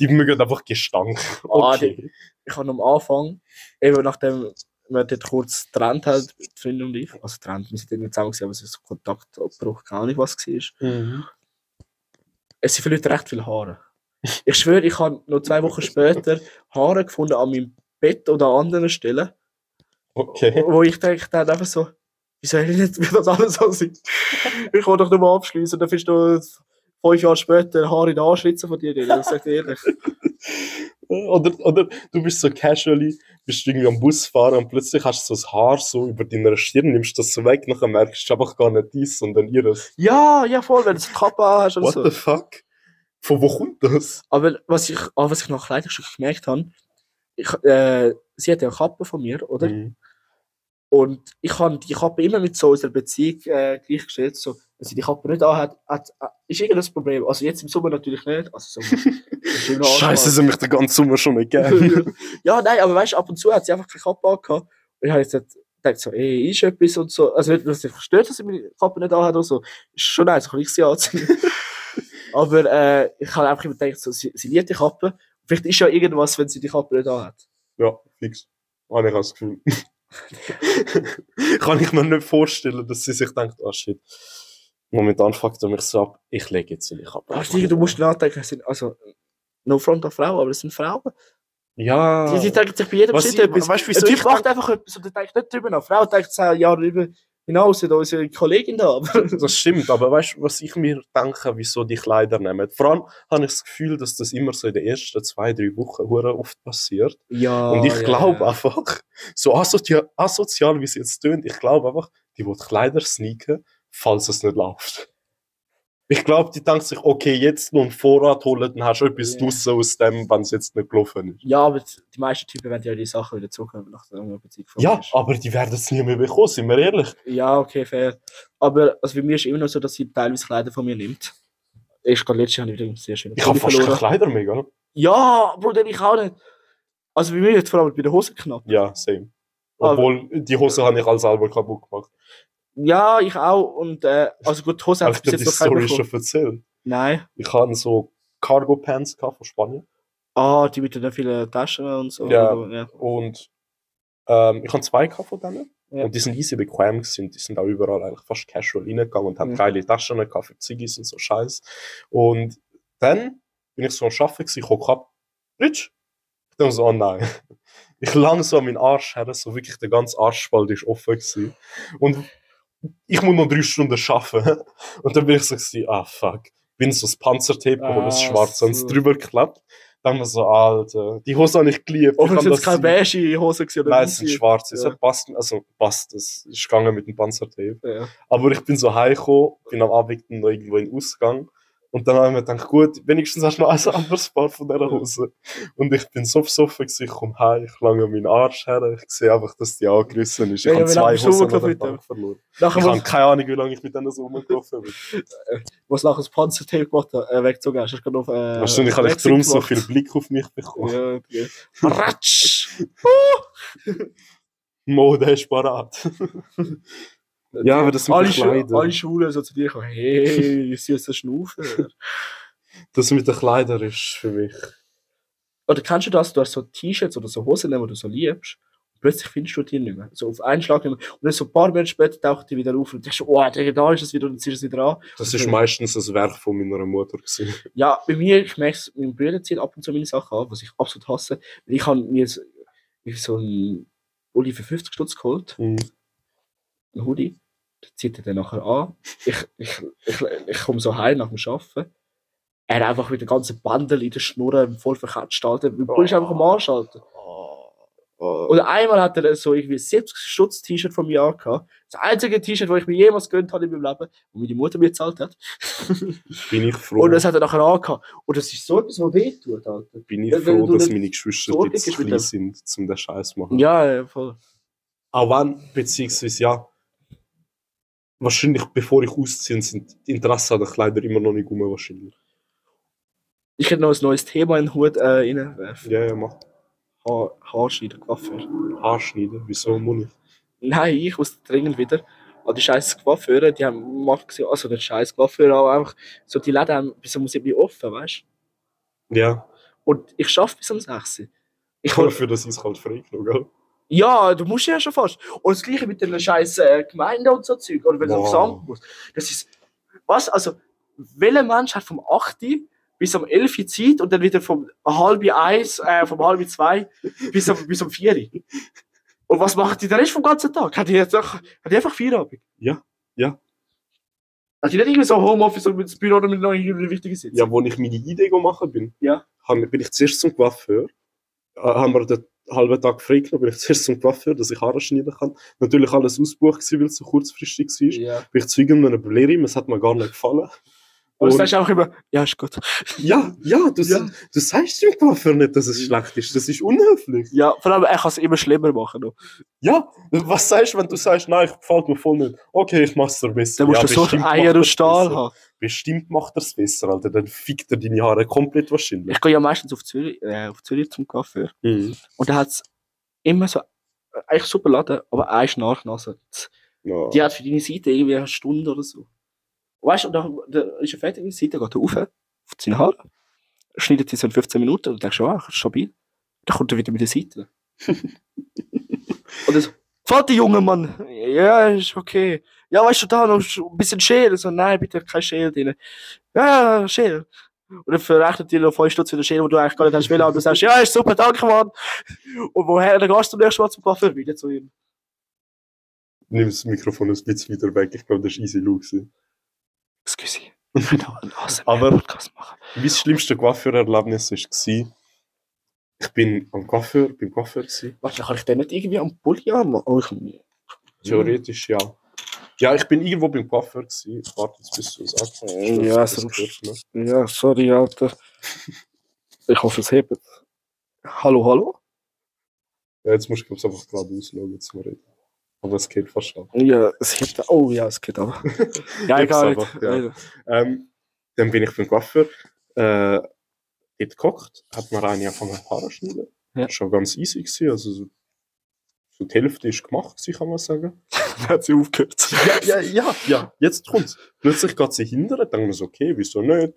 die mögen einfach Gestank. Ah, Okay. Ich habe am Anfang, eben nachdem wir dort kurz getrennt haben, die Freundin und ich, also getrennt, wir sind dann nicht zusammen gewesen, aber es ist ein Kontaktabbruch, keine Ahnung, was es war. Mhm. Es sind für Leute recht viele Haare. Ich schwöre, ich habe noch zwei Wochen später Haare gefunden an meinem Bett oder an anderen Stellen, Okay. wo ich denke dann einfach so, Wieso nicht wie [laughs] das alles so sein? Ich will doch nur mal abschließen und dann findest du fünf Jahre später Haare in den Anschlitzen von dir drin. Das sag ich ehrlich. [laughs] Oder, oder du bist so casually, bist irgendwie am Bus fahren und plötzlich hast du so das Haar so über deiner Stirn, nimmst das so weg, nachher merkst du, es ist einfach gar nicht dies, sondern ihres. Ja, ja, voll, wenn du so Kappe hast oder What so. the fuck? Von wo kommt das? Aber was ich, ah, was ich nach Kleidungsstück gemerkt habe, ich, äh, sie hat ja eine Kappe von mir, oder? Mhm. Und ich habe die Kappe immer mit so unserer Beziehung äh, gleichgestellt. So, wenn sie die Kappe nicht anhat, hat, hat, ist irgendein Problem. Also jetzt im Sommer natürlich nicht. Also noch [laughs] Scheiße, sie mich den ganzen Sommer schon nicht gern. [laughs] ja, nein, aber weißt du, ab und zu hat sie einfach keine Kappe angehabt. Und ich habe jetzt gedacht, so, ey, ist etwas und so. Also nicht, dass ich verstört, dass sie meine Kappe nicht anhat oder so. Ist schon nice, kann ich sie anziehen. [laughs] aber äh, ich habe einfach immer gedacht, so, sie, sie liebt die Kappe. Vielleicht ist ja irgendwas, wenn sie die Kappe nicht anhat. ja, fix. Habe ich auch das Gefühl. [laughs] Kann ich mir nicht vorstellen, dass sie sich denkt, ah shit. Momentan fuckt er mich so ab, ich lege jetzt in die Kappe. Ach, Digga, du musst nachdenken, es sind, also, no front an Frauen, aber es sind Frauen. Ja. Die, die denken sich bei jedem Was Schritt ich- etwas. weißt du, Ein wieso Typ ich macht einfach etwas und der denkt nicht drüber nach. Frau denkt zehn Jahre drüber hinaus, wie unsere Kollegin da. Aber Das stimmt, aber weißt du, was ich mir denke, wieso die Kleider nehmen? Vor allem habe ich das Gefühl, dass das immer so in den ersten zwei, drei Wochen oft passiert. ja, Und ich ja, glaube ja. einfach, so asozial, asozial wie es jetzt tönt, ich glaube einfach, die will Kleider sneaken, falls es nicht läuft. Ich glaube, die denkt sich, okay, jetzt noch einen Vorrat holen, dann hast du etwas Ja. draussen aus dem, wenn es jetzt nicht gelaufen ist. Ja, aber die meisten Typen werden ja die Sachen wieder zurücknehmen nach der Beziehung. Ja, ist. aber die werden es nie mehr bekommen, sind wir ehrlich. Ja, okay, fair. Aber also bei mir ist immer noch so, dass sie teilweise Kleider von mir nimmt. Ich gerade letztes Jahr wieder sehr schön. Ich habe fast keine Kleider mehr, gell? Ja, Bruder, ich auch nicht. Also bei mir jetzt vor allem bei den Hosen knapp. Ja, same. Aber- Obwohl, die Hose habe ich als selber kaputt gemacht. Ja, ich auch. Und äh, also gut, die Hose Habe habe ich bis jetzt noch Story schon erzählt? Nein. Ich hatte so Cargo Pants von Spanien. Ah, die mit den vielen Taschen und so. Ja. ja. Und ähm, ich habe zwei von denen. Ja. Und die sind easy bequem gewesen. Die sind auch überall eigentlich fast casual reingegangen und haben Mhm. geile Taschen gehabt für Ziggis und so Scheiß. Und dann bin ich so am Arbeiten gewesen, ich hocke ab. Rich? Ich dachte so, oh nein. [laughs] Ich lang so an meinen Arsch her, so wirklich der ganze Arschspalt ist offen gewesen. Und ich muss noch drei Stunden arbeiten. [laughs] Und dann bin ich so gewesen, ah fuck. Bin so das Panzertape geholt, das Ah, schwarz, und es so. drüber geklappt. Dann war so, Alter, die Hose habe ich geliebt. Oh, ist jetzt keine beige Hose gewesen, Nein, es sind sie- schwarz. Es Ja. hat passt, also passt, es ist gegangen mit dem Panzertape. Ja. Aber ich bin so heimgekommen, bin am Abend noch irgendwo in den Ausgang. Und dann habe ich mir gedacht, gut, wenigstens hast du noch ein anderes Paar von dieser Hose. Und ich bin so besoffen, ich komme heim, ich lange meinen Arsch her, ich sehe einfach, dass die angerissen ist. Ich Ja, habe zwei Hosen an? Tag verloren. Nachher, Ich habe keine Ahnung, wie lange ich mit denen so rumgelaufen bin. [laughs] was nachher das Panzertape gemacht hat, äh, weggezogen hast, hast du auf. Äh, Wahrscheinlich habe ich darum so viel Blick auf mich bekommen. Ja, okay. [laughs] Ratsch! Mo, der ist parat. [laughs] ja, aber das mit alle, den Kleidern. alle Schulen so zu dir kommen, hey, süßer Schnaufer. Das mit den Kleidern ist für mich. oder kennst du das? Du hast so T-Shirts oder so Hosen, die du so liebst. Und plötzlich findest du die nicht mehr. So auf einen Schlag nicht mehr. Und dann so ein paar Monate später taucht die wieder auf und denkst, oh, Digga, da ist es wieder und dann ziehst du es wieder an. Das ist meistens ein Werk von meiner Mutter. Gewesen. Ja, bei mir, ich merke es, mein Bruder zieht ab und zu meine Sachen an, was ich absolut hasse. Weil Ich habe mir so, so ein Uli für 50 Stutz geholt, Mhm. ein Hoodie. Zieht er dann nachher an. Ich, ich, ich, ich komme so heim nach dem Arbeiten. Er hat einfach mit der ganzen Bandel in der Schnur voll verkatzt, Alter. Mein Bruder ist einfach am Arsch, Alter. Und einmal hat er so irgendwie ein 70 Stutz T-Shirt von mir angehabt. Das einzige T-Shirt, das ich mir jemals gönnt habe in meinem Leben, und meine Mutter mir gezahlt hat. [laughs] Bin ich froh, Und das hat er nachher angehabt. Und das ist so etwas, was wehtut, Alter. bin ich wenn froh dass meine Geschwister jetzt klein sind, um den Scheiß zu machen. Ja, ja, voll. Auch wenn, beziehungsweise ja, wahrscheinlich bevor ich ausziehe, sind die Interesse an den Kleidern immer noch nicht rum, wahrscheinlich. Ich hätte noch ein neues Thema in den Hut äh, reinwerfen. Ja, ja, mach. Haar, Haarschneiden, Coiffeur. Haarschneiden, wieso muss ich? Nein, ich muss dringend wieder. An die scheiß Coiffeure, die haben macht also der scheiß Coiffeur auch einfach, so die Läden haben bis um 7 Uhr offen, weißt du? Ja, Und ich schaffe bis um 6 Uhr. Ich habe für das eiskalt frei genommen, gell? Ja, du musst ja schon fast. Und das gleiche mit den scheiß äh, Gemeinden und so Zeug, oder wenn du Wow. aufs Amt musst. Das ist, was, also, welcher Mensch hat vom 8 Uhr bis um 11 Uhr Zeit und dann wieder vom halb eins, äh, vom halb zwei bis um, bis um 4 Uhr? Und was macht die den Rest vom ganzen Tag? Hat die jetzt auch, hat die einfach Feierabend? Ja, ja. Hat die nicht irgendwie so Homeoffice und mit dem Büro oder mit noch irgendwie wichtigen Sitzen? Ja, wo ich meine Idee machen bin, Ja. bin ich zuerst zum Coiffeur. Äh, haben wir halben Tag frei genommen, bin ich [laughs] zuerst zum Coiffeur, dass ich Haare schneiden kann. Natürlich alles ausgebucht gewesen, weil es so kurzfristig war. Ja. Bin ich zu irgendeiner Blörin, es hat mir gar nicht gefallen. Und du Und- sagst einfach immer, ja, ist gut. Ja, ja, du, Ja. du sagst dem Coiffeur nicht, dass es schlecht ist. Das ist unhöflich. Ja, vor allem, er kann es immer schlimmer machen. Noch. Ja, was sagst du, wenn du sagst, nein, ich gefällt mir voll nicht? Okay, ich mach's dir besser. Dann musst ja, du so Eier aus Stahl haben. Bestimmt macht er es besser, Alter. Dann fickt er deine Haare komplett wahrscheinlich. Ich gehe ja meistens auf Zürich, äh, auf Zürich zum Kaffee. Mhm. Und da hat es immer so, äh, eigentlich super Laden, aber eine Schnarchnase. Ja. Die hat für deine Seite irgendwie eine Stunde oder so. Weißt du, und dann, dann ist er fertig, die Seite geht er rauf, auf seine Haare, schneidet sie so in 15 Minuten und denkst, ah, stabil. Dann kommt er wieder mit der Seite. [laughs] und dann so, Vater, junge Mann, ja, ist okay. Ja, weißt du, da noch ein bisschen Schäl. So, nein, bitte, kein Schäl drin. Ja, Schäl. Und dann verrechnet dir noch 5 Stutz für den Schäl, wo du eigentlich gar nicht hast will, aber du sagst, ja, ist super, danke, Mann. Und woher, dann gehst du zum nächsten Mal zum Coiffeur wieder zu ihm. Nimm das Mikrofon ein bisschen weiter weg. Ich glaube, das war easy low. gewesen. Excuse. Ich will auch einen Aber-. Mein schlimmste Coiffeur-Erlebnis war, ich bin am Coiffeur, beim Coiffeur. Warte, kann ich den nicht irgendwie am Pulli anmachen? Oh, ich Theoretisch, ja. Ja, ich bin irgendwo beim Coiffeur gewesen. Ich warte jetzt, bis du es sagst. Ja, so- ne? Ja, sorry, Alter. Ich hoffe, es hebt. Hallo, hallo? Ja, jetzt musst du glaub's, einfach gerade ausschauen zum Reden. Aber es geht fast ab. Ja, es hebt. Oh ja, es geht aber. [laughs] ja, egal. einfach, ja. Ähm, dann bin ich beim Coiffeur äh, dort gekocht, hat mir eine den Haaren schneiden. Ja. Schon ganz easy gewesen, also so, so die Hälfte ist gemacht gewesen, kann man sagen. [laughs] Dann hat sie aufgehört. Ja, ja, ja, ja, jetzt kommt's. Plötzlich geht sie hinterher, dann so, okay, wieso nicht?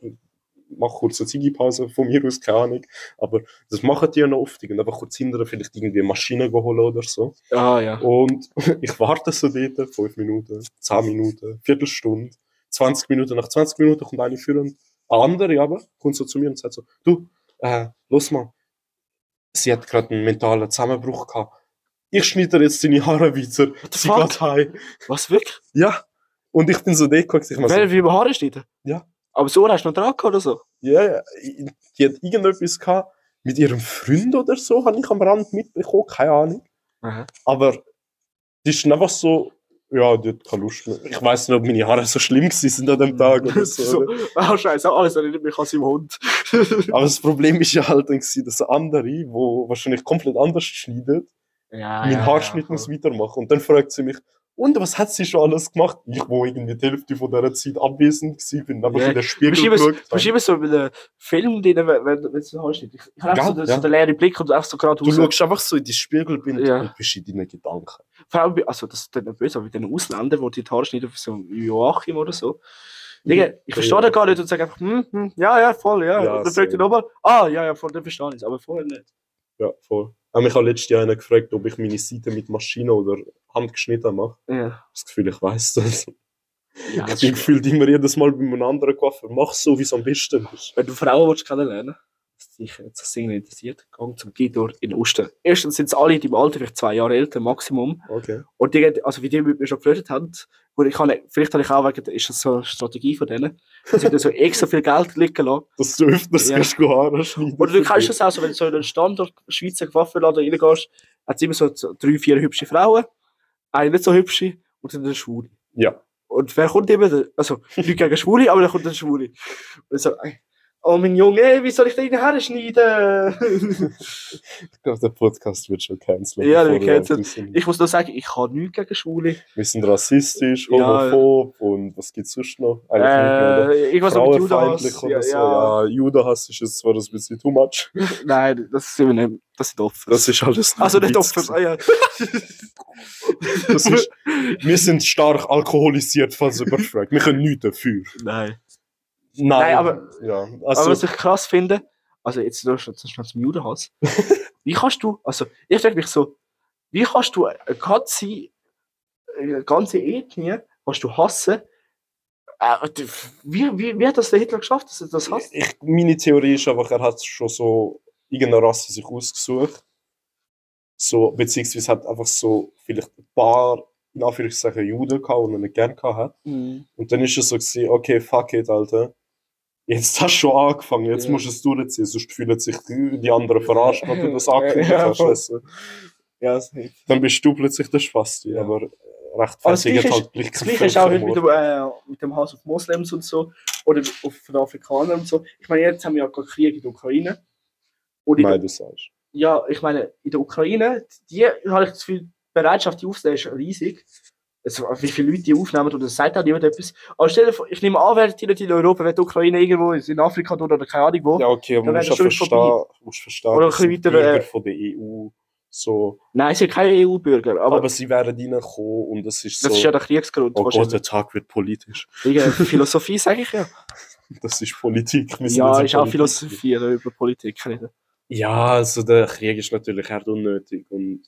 Mach kurz eine Ziggipause von mir aus, keine Ahnung. Aber das machen die ja noch oft. Und einfach kurz hinterher vielleicht irgendwie eine Maschine holen oder so. Ah, ja. Und [laughs] ich warte so dort, 5 Minuten, 10 Minuten, Viertelstunde, 20 Minuten. Nach 20 Minuten kommt eine führen. Eine andere aber kommt so zu mir und sagt so, du, äh, los mal, sie hat gerade einen mentalen Zusammenbruch gehabt. Ich schneide jetzt deine Haare weiter. Sie fuck? geht heim. Was, wirklich? Ja. Und ich bin so dort geguckt, ich mir so, Wer wie über Haare schneiden? Ja. Aber so hast du noch dran gehabt oder so? ja, ja, die hat irgendetwas gehabt mit ihrem Freund oder so, habe ich am Rand mitbekommen, keine Ahnung. Aha. Aber die ist einfach so, ja, die hat keine Lust mehr. Ich weiß nicht, ob meine Haare so schlimm sind an dem Tag oder so. [laughs] so. Ah, [laughs] scheiße, alles erinnert mich an seinen Hund. [laughs] Aber das Problem ist ja halt, dass andere, wo wahrscheinlich komplett anders schneidet, ja, mein Haarschnitt muss weitermachen. Und dann fragt sie mich, und was hat sie schon alles gemacht? Ich, wo irgendwie die Hälfte von dieser Zeit abwesend war, bin einfach Ja. in den Spiegel geschaut. beschreib es so mit einem Film, den, wenn, wenn, es ein Haarschnitt Ich, ich habe Gell, so, den- ja. so den leeren Blick und einfach so gerade Du schaust einfach so in die Spiegelbild Ja. und bist in deinen Gedanken. Vor allem, also das ist dann böse, aber mit den Ausländern, die die Haare schneiden, so Joachim oder so. Digga, ich verstehe Ja. das gar nicht und sage einfach, hm, hm, ja, ja, voll, ja. Ja, und dann fragt er nochmal, ah, ja, ja, voll, dann verstehe ich es, aber vorher nicht. Ja, voll. Aber mich letztes Jahr einer gefragt, ob ich meine Seite mit Maschine oder Hand geschnitten mache. Ja. Das Gefühl, ich weiß das. ja Ich bin gefühlt immer jedes Mal bei einem anderen Coiffeur. Mach so, wie es am besten ist. Wenn du Frauen willst kennenlernen dich jetzt das Ding interessiert, geh zum Guido in Osten. Erstens sind sie alle in deinem Alter, vielleicht zwei Jahre älter, Maximum. Okay. Und die, also wie die mit mir schon geflirtet haben, ich kann, vielleicht habe ich auch wegen, ist das so eine Strategie von denen, dass sie da so extra viel Geld liegen lassen. [laughs] Dass du öfters Ja. kannst Haare schneiden. Oder du kannst das auch so, wenn du so in einen Standard Schweizer Waffenladen reingehst, hat es immer so drei, vier hübsche Frauen, eine nicht so hübsche und dann eine Schwule. Ja. Und wer kommt immer? Also, nicht gegen Schwule, aber dann kommt der Schwule. Und so, ey, oh mein Junge, ey, wie soll ich den her schneiden? Ich glaube, der Podcast wird schon cancelled. Ja, wir canceln. ich muss nur sagen, ich habe nichts gegen Schwule. Wir sind rassistisch, Ja. homophob und was gibt's sonst noch? nicht mehr, Äh, irgendwas mit Judas. Oder Ja, so. ja. Ja, Judenhass ist jetzt zwar ein bisschen too much. [laughs] Nein, das sind wir nicht. Das sind Opfer. Das ist alles also nicht Witz Opfer. Ah, ja. Ist, [laughs] wir sind stark alkoholisiert, falls jemand fragt. Wir können nichts dafür. Nein. Nein, Nein, aber- Ja, Aber also, was ich krass finde, also jetzt nur schon, schon zum Judenhass. [laughs] wie kannst du, also ich frage mich so, wie kannst du eine ganze, eine ganze Ethnie, kannst du hassen? Äh, wie, wie, wie hat das der Hitler geschafft, dass er das hasst? ich, meine Theorie ist einfach, er hat schon so irgendeine Rasse sich ausgesucht. So, beziehungsweise hat einfach so vielleicht ein paar, in Anführungszeichen, Juden gehabt, die er nicht gern gehabt hat. Mhm. Und dann ist es so gewesen, okay, fuck it, Alter. Jetzt hast du schon angefangen, jetzt Ja. musst du es durchziehen, sonst fühlen sich die, die anderen verarscht, wenn du das [laughs] angekündigt Ja, hast. weißt du. Ja, hilft. Dann bist du plötzlich der Spasti, Ja. aber rechtfertigt Gleiche halt gleich das Gleiche ist auch heute mit dem, äh, mit dem Hass auf Moslems und so. Oder auf den Afrikanern und so. Ich meine, jetzt haben wir ja gerade Krieg in der Ukraine. Und Nein, du sagst. ja, ich meine, in der Ukraine, die habe ich das Gefühl, die Bereitschaft, die aufzunehmen, ist riesig. Also, wie viele Leute die aufnehmen, oder sagt auch niemand etwas. Aber stell dir vor, ich nehme an, wer die Leute in Europa, wenn die Ukraine irgendwo ist, in Afrika oder, oder keine Ahnung wo. Ja, okay, aber wäre musst das ja schon verstehen, musst verstehen Oder ein das bisschen weiter, Bürger äh, von der EU. So. Nein, sie sind keine EU-Bürger, aber, Aber, sie werden reinkommen und es ist so. das ist ja der Kriegsgrund. oh Gott, der Tag wird politisch. Wegen Philosophie, sage ich ja. [laughs] Das ist Politik. wir Ja, in ist auch Politik. Philosophie über Politik reden. Ja, also der Krieg ist natürlich hart unnötig. Und,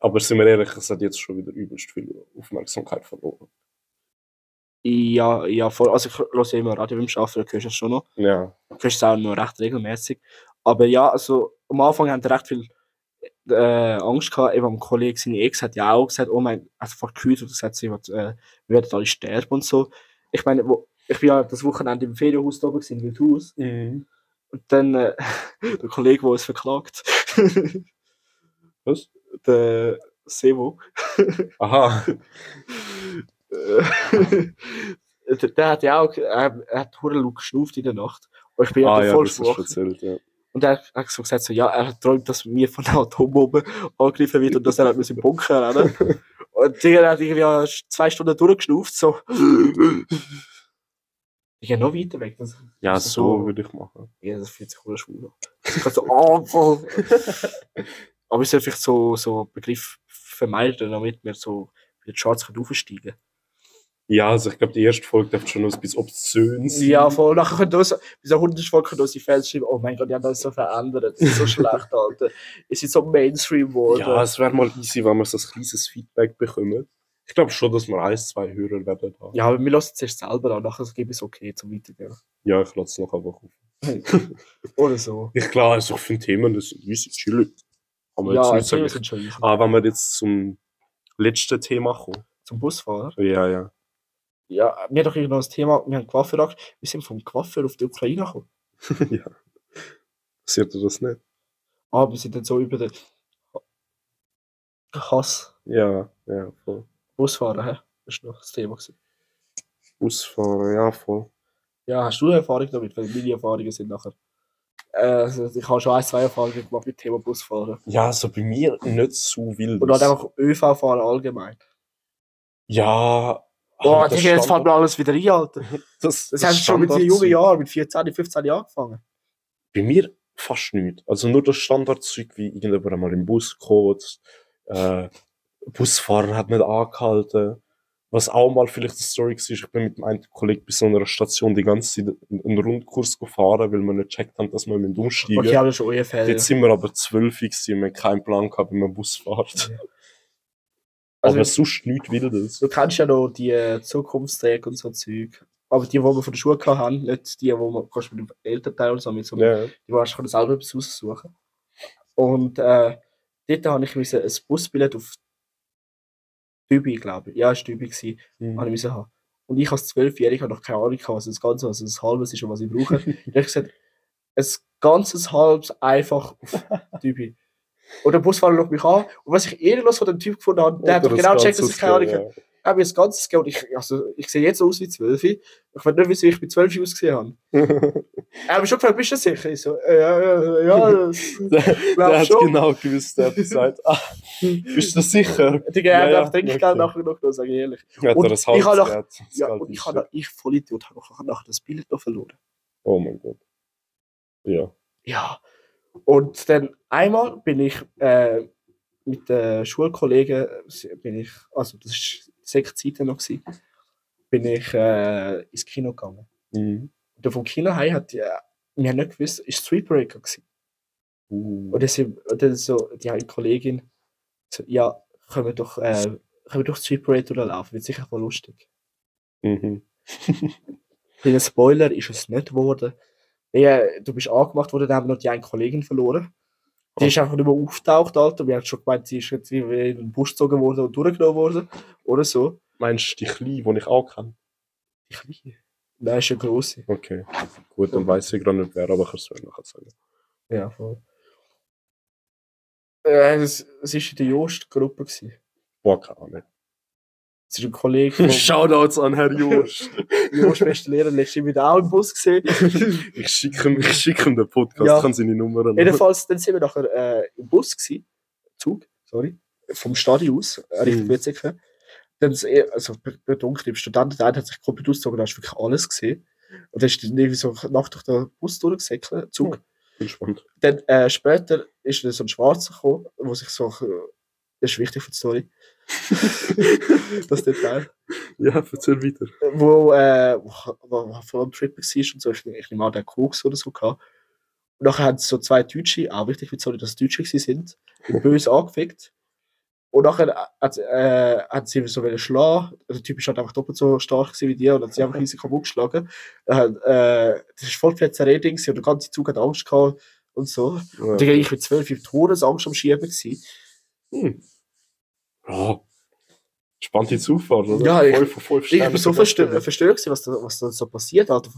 aber sind wir ehrlich, es hat jetzt schon wieder übelst viel Aufmerksamkeit verloren. Ja, ja, voll. Also ich höre ja immer Radio beim Arbeiten, da hörst du es schon noch. Ja. Du hörst es auch noch recht regelmäßig. Aber ja, also am Anfang haben die recht viel äh, Angst gehabt. Eben ein Kollege, seine Ex, hat ja auch gesagt, oh mein, also vor gehört und gesagt, sie wird, äh, wir werden alle sterben und so. Ich meine, wo, ich bin ja das Wochenende im Ferienhaus da oben in Wildhaus. Und dann äh, [laughs] der Kollege, der uns verklagt. Was? Der Sevo. Aha. Äh, der, [laughs] der hat ja auch, er, er hat hure laut geschnauft in der Nacht. Und ich bin ah ja, voll schwach. ja. Und er hat so gesagt, so, ja, er träumt, dass wir von einer Atombombe angegriffen wird und dass er halt müssen im Bunker rennen. [laughs] Und der hat irgendwie zwei Stunden durchgeschnauft, so. Ich gehe noch weiter weg. Das, Ja, das ist so würde ich machen. Ja, das fühlt sich hure schwul an. Ich kann so, oh, oh. [laughs] Aber ich soll vielleicht so, so Begriff vermeiden, damit wir so in die Charts können aufsteigen Ja, also ich glaube, die erste Folge darf schon noch ein bisschen obszön sein. Ja, voll. Nachher können uns, bei so 100 Folgen können unsere Fans schreiben, oh mein Gott, die haben das so verändert. Das ist so [laughs] schlecht, Alter. Es ist so Mainstream geworden. Ja, es wäre mal easy, wenn wir so ein kleines Feedback bekommen. Ich glaube schon, dass wir ein, zwei Hörer werden haben. Ja, aber wir lassen es erst selber an, nachher gebe ich es okay zum Weitergehen. Ja, ich lasse es noch einfach auf. [laughs] Oder so. Ich glaube, also ich finde Themen, das ist chillig. Man Ja, jetzt nicht easy. Aber wenn wir jetzt zum letzten Thema kommen. Zum Busfahrer. Ja, ja. Ja, wir haben doch noch das Thema, wir haben Coiffeur angeschaut. Wir sind vom Coiffeur auf die Ukraine gekommen. [laughs] ja. Passiert dir das nicht? Aber wir sind dann so über den Hass Ja, ja, voll. Busfahrer, hä? Das war noch das Thema. Gewesen. Busfahren, ja, voll. Ja, hast du Erfahrung damit? Weil meine Erfahrungen sind nachher. Also ich habe schon ein, zwei Erfahrungen gemacht mit dem Thema Busfahren. Ja, also bei mir nicht so wild. Und halt einfach ÖV fahren allgemein. Ja. Boah, das Digga, jetzt fällt mir alles wieder ein, Alter. [laughs] Das, Das hast du schon mit den jungen Jahren, mit 14, 15 Jahren angefangen. Bei mir fast nicht. Also nur das Standardzeug, wie irgendjemand einmal im Bus kommt, äh, Busfahrer hat nicht angehalten. Was auch mal vielleicht eine Story war, ich bin mit meinem Kollegen bei so einer Station die ganze Zeit einen Rundkurs gefahren, weil wir nicht gecheckt haben, dass wir mit umsteigen Okay, aber schon ungefähr. Jetzt sind wir aber zwölf und wir haben keinen Plan gehabt, wie man Bus fährt. Also- aber sonst nichts Wildes. Du kennst ja noch die äh, Zukunftsträger und so Zeug. Aber die, die wir von der Schule gehabt haben, nicht die, wo man kannst mit dem Elternteil oder so, mit so einem Ja. die warst du selber etwas aussuchen. Und äh, dort habe ich ein Busbillett auf Dübi, glaube ich. Ja, es war Dübi. gewesen, Mhm. habe ich haben. Und ich als Zwölfjähriger noch keine Ahnung, was das Ganze, also das Halbes ist und was ich brauche. Dann [laughs] habe ich gesagt, ein ganzes Halbes einfach auf [laughs] Dübi. Und der Busfahrer schaut mich an. Und was ich ehrenlos von dem Typ gefunden habe, der hat genau gecheckt, dass ich keine Ahnung habe. Ich habe mir das Ganze gegeben und ich, also, ich sehe jetzt aus wie 12. Ich will nicht wissen, wie ich bei 12 ausgesehen habe. [laughs] ja. Er hat mich schon gefragt, bist du sicher? Ich so, äh, ja, ja, ja, das [laughs] der hat schon. genau gewusst, der hat gesagt, ah, bist du sicher? Digga, er Ja, ja, auch Trinkgeld okay. nachher noch sage ich ehrlich. Hat Und er das ich habe noch- Halbzeit- das Ja, und ich habe, ich Vollidiot, habe noch- nachher das Billett noch verloren. Oh mein Gott. Ja. Ja. Und dann einmal bin ich äh, mit den Schulkollegen, bin ich, also das war Sektzeiten noch, gewesen, bin ich äh, ins Kino gegangen. Mhm. Vom Kino heim hat die, wir haben nicht gewusst, ist Street Breaker gewesen. Uh. Sind, und dann so die eine Kollegin, so, ja, können wir doch, äh, können wir doch Street Parade durchlaufen, wird sicher voll lustig. Mhm. [laughs] Kleiner Spoiler ist es nicht geworden. Ja, du bist angemacht worden, dann haben wir noch die eine Kollegin verloren. Die ist einfach nicht mehr auftaucht, Alter. Wir haben schon gemeint, sie ist jetzt wie in den Bus gezogen worden und durchgenommen worden. Oder so. Meinst du die Kleine, die ich auch kann? Die Kleine. Nein, ist eine grosse. Okay. Gut, dann weiß ich gerade nicht wer, aber ich kann es mir nachher sagen. Ja, voll. Äh, es, es war in der Jost-Gruppe. gewesen. Boah, keine Ahnung. Es ist ein Kollege von [laughs] Shoutouts an Herr Jost. [laughs] Jost, beste Lehrer, letztes wieder auch im Bus gesehen. [laughs] ich schicke ihm, ich schicke ihm den Podcast, Ja. kann seine Nummer an. Jedenfalls, dann sind wir nachher äh, im Bus gewesen. Zug, sorry. Vom Stadion aus, äh, Richtung Mhm. Dann ist eh, also betrunken im Studenten, der eine hat sich komplett ausgezogen, da hast du wirklich alles gesehen. Und dann ist dann irgendwie so Nacht durch den Bus durchgesäckelt, Zug. Bin gespannt. Dann äh, später ist dann so ein Schwarzer gekommen, wo sich so, das ist wichtig für die Story. [laughs] das Detail. Ja, erzähl weiter. Wo, äh, wo, wo, vor dem Trip war und so, ich, ich nehme an, der Koks oder so gehabt. Und nachher haben so zwei Deutsche, auch wichtig für die Story, dass es Deutsche sind, [laughs] böse angefickt. Und nachher hat, äh, hat sie so wollen schlagen. Der Typ ist halt einfach doppelt so stark wie die und hat sie einfach riesig kaputt geschlagen. Äh, das ist voll Zerredung gewesen und der ganze Zug hat Angst gehabt und so. Ja. Und ich war mit zwölf im Todesangst am Schieben gewesen. Hm. Ja. Spannende Zufahrt, oder? Ja, ich- voll, voll, voll Ich bin so verstört, verstört was da, was da so passiert, Alter.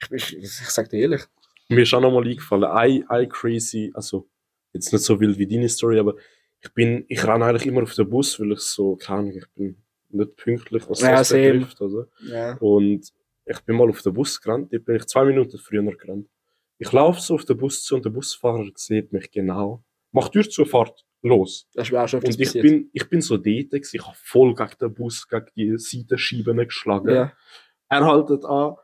Ich, ich, ich sag dir ehrlich. Mir ist auch nochmal eingefallen, ein, ein crazy, also jetzt nicht so wild wie deine Story, aber ich bin, ich renne eigentlich immer auf den Bus, weil ich so, keine Ahnung, ich bin nicht pünktlich, was Ja, das betrifft. Also. Ja. Und ich bin mal auf den Bus gerannt, da bin ich zwei Minuten früher gerannt. Ich laufe so auf den Bus zu und der Busfahrer sieht mich genau. Macht Tür zur Fahrt, los. Das mir auch schon Und ich passiert. bin, ich bin so dort, ich habe voll gegen den Bus, gegen die Seitenscheiben geschlagen. ja. Er haltet an.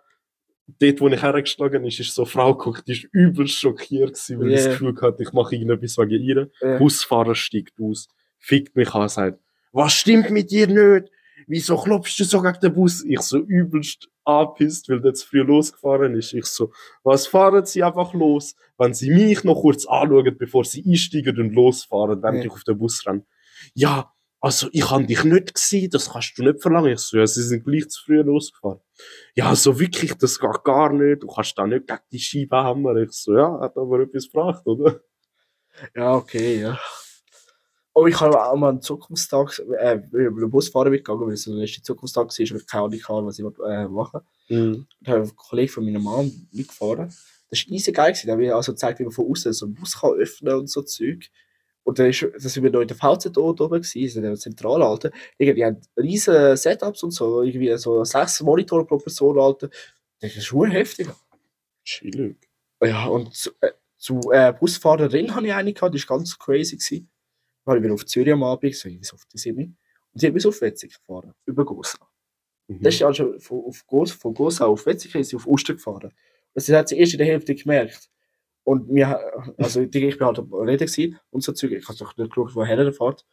Dort, wo ich hergeschlagen ist, ist so eine Frau geguckt, die ist übelst schockiert gewesen, weil Ja. ich das Gefühl hatte, ich mache irgendetwas wegen ihr. Ja. Busfahrer steigt aus, fickt mich an, sagt, was stimmt mit dir nicht? Wieso klopfst du so gegen den Bus? Ich so übelst angepisst, weil der zu früh losgefahren ist. Ich so, was fahren Sie einfach los? Wenn Sie mich noch kurz anschauen, bevor Sie einsteigen und losfahren, während Ja. ich auf den Bus renne. Ja, also ich habe dich nicht gesehen, das kannst du nicht verlangen. Ich so, ja, Sie sind gleich zu früh losgefahren. Ja, so wirklich, das geht gar nicht. Du kannst da nicht gegen die Scheibe hämmern. Ich so, ja, hat aber etwas gebracht, oder? [laughs] ja, okay, ja. Oh, ich habe auch mal einen Zukunftstag, äh, über den Busfahrer mitgegangen, weil es der letzte Zukunftstag war und ich keine Ahnung hatte, was ich äh, machen Mhm. Da hat ein Kollege von meiner Mom mitgefahren. Das war easy geil. Der hat mir also gezeigt, wie man von außen so einen Bus kann öffnen und so Zeug. Und dann ist, das sind wir noch in der VZ oben gewesen, in der Zentrale, Alter. Irgendwie, Die haben riesen Setups und so, irgendwie so sechs Monitore pro Person, Alter. Das ist schon heftig. Chillig. Ja, und zu, äh, zu äh, Busfahrerin hatte ich eine gehabt, die war ganz crazy. Gewesen. Da war ich wieder auf Zürich am Abend, so irgendwie so auf die Sinne. Und die hat mich so auf Wetzig gefahren, über Gosa. Mhm. Das ist also von, auf von Gosa auf Wetzig ist sie auf Oster gefahren. Das hat sie erst in der Hälfte gemerkt. Und wir, also ich bin halt am Reden gewesen und so Zeug. Ich habe doch nicht geschaut, woher er fährt.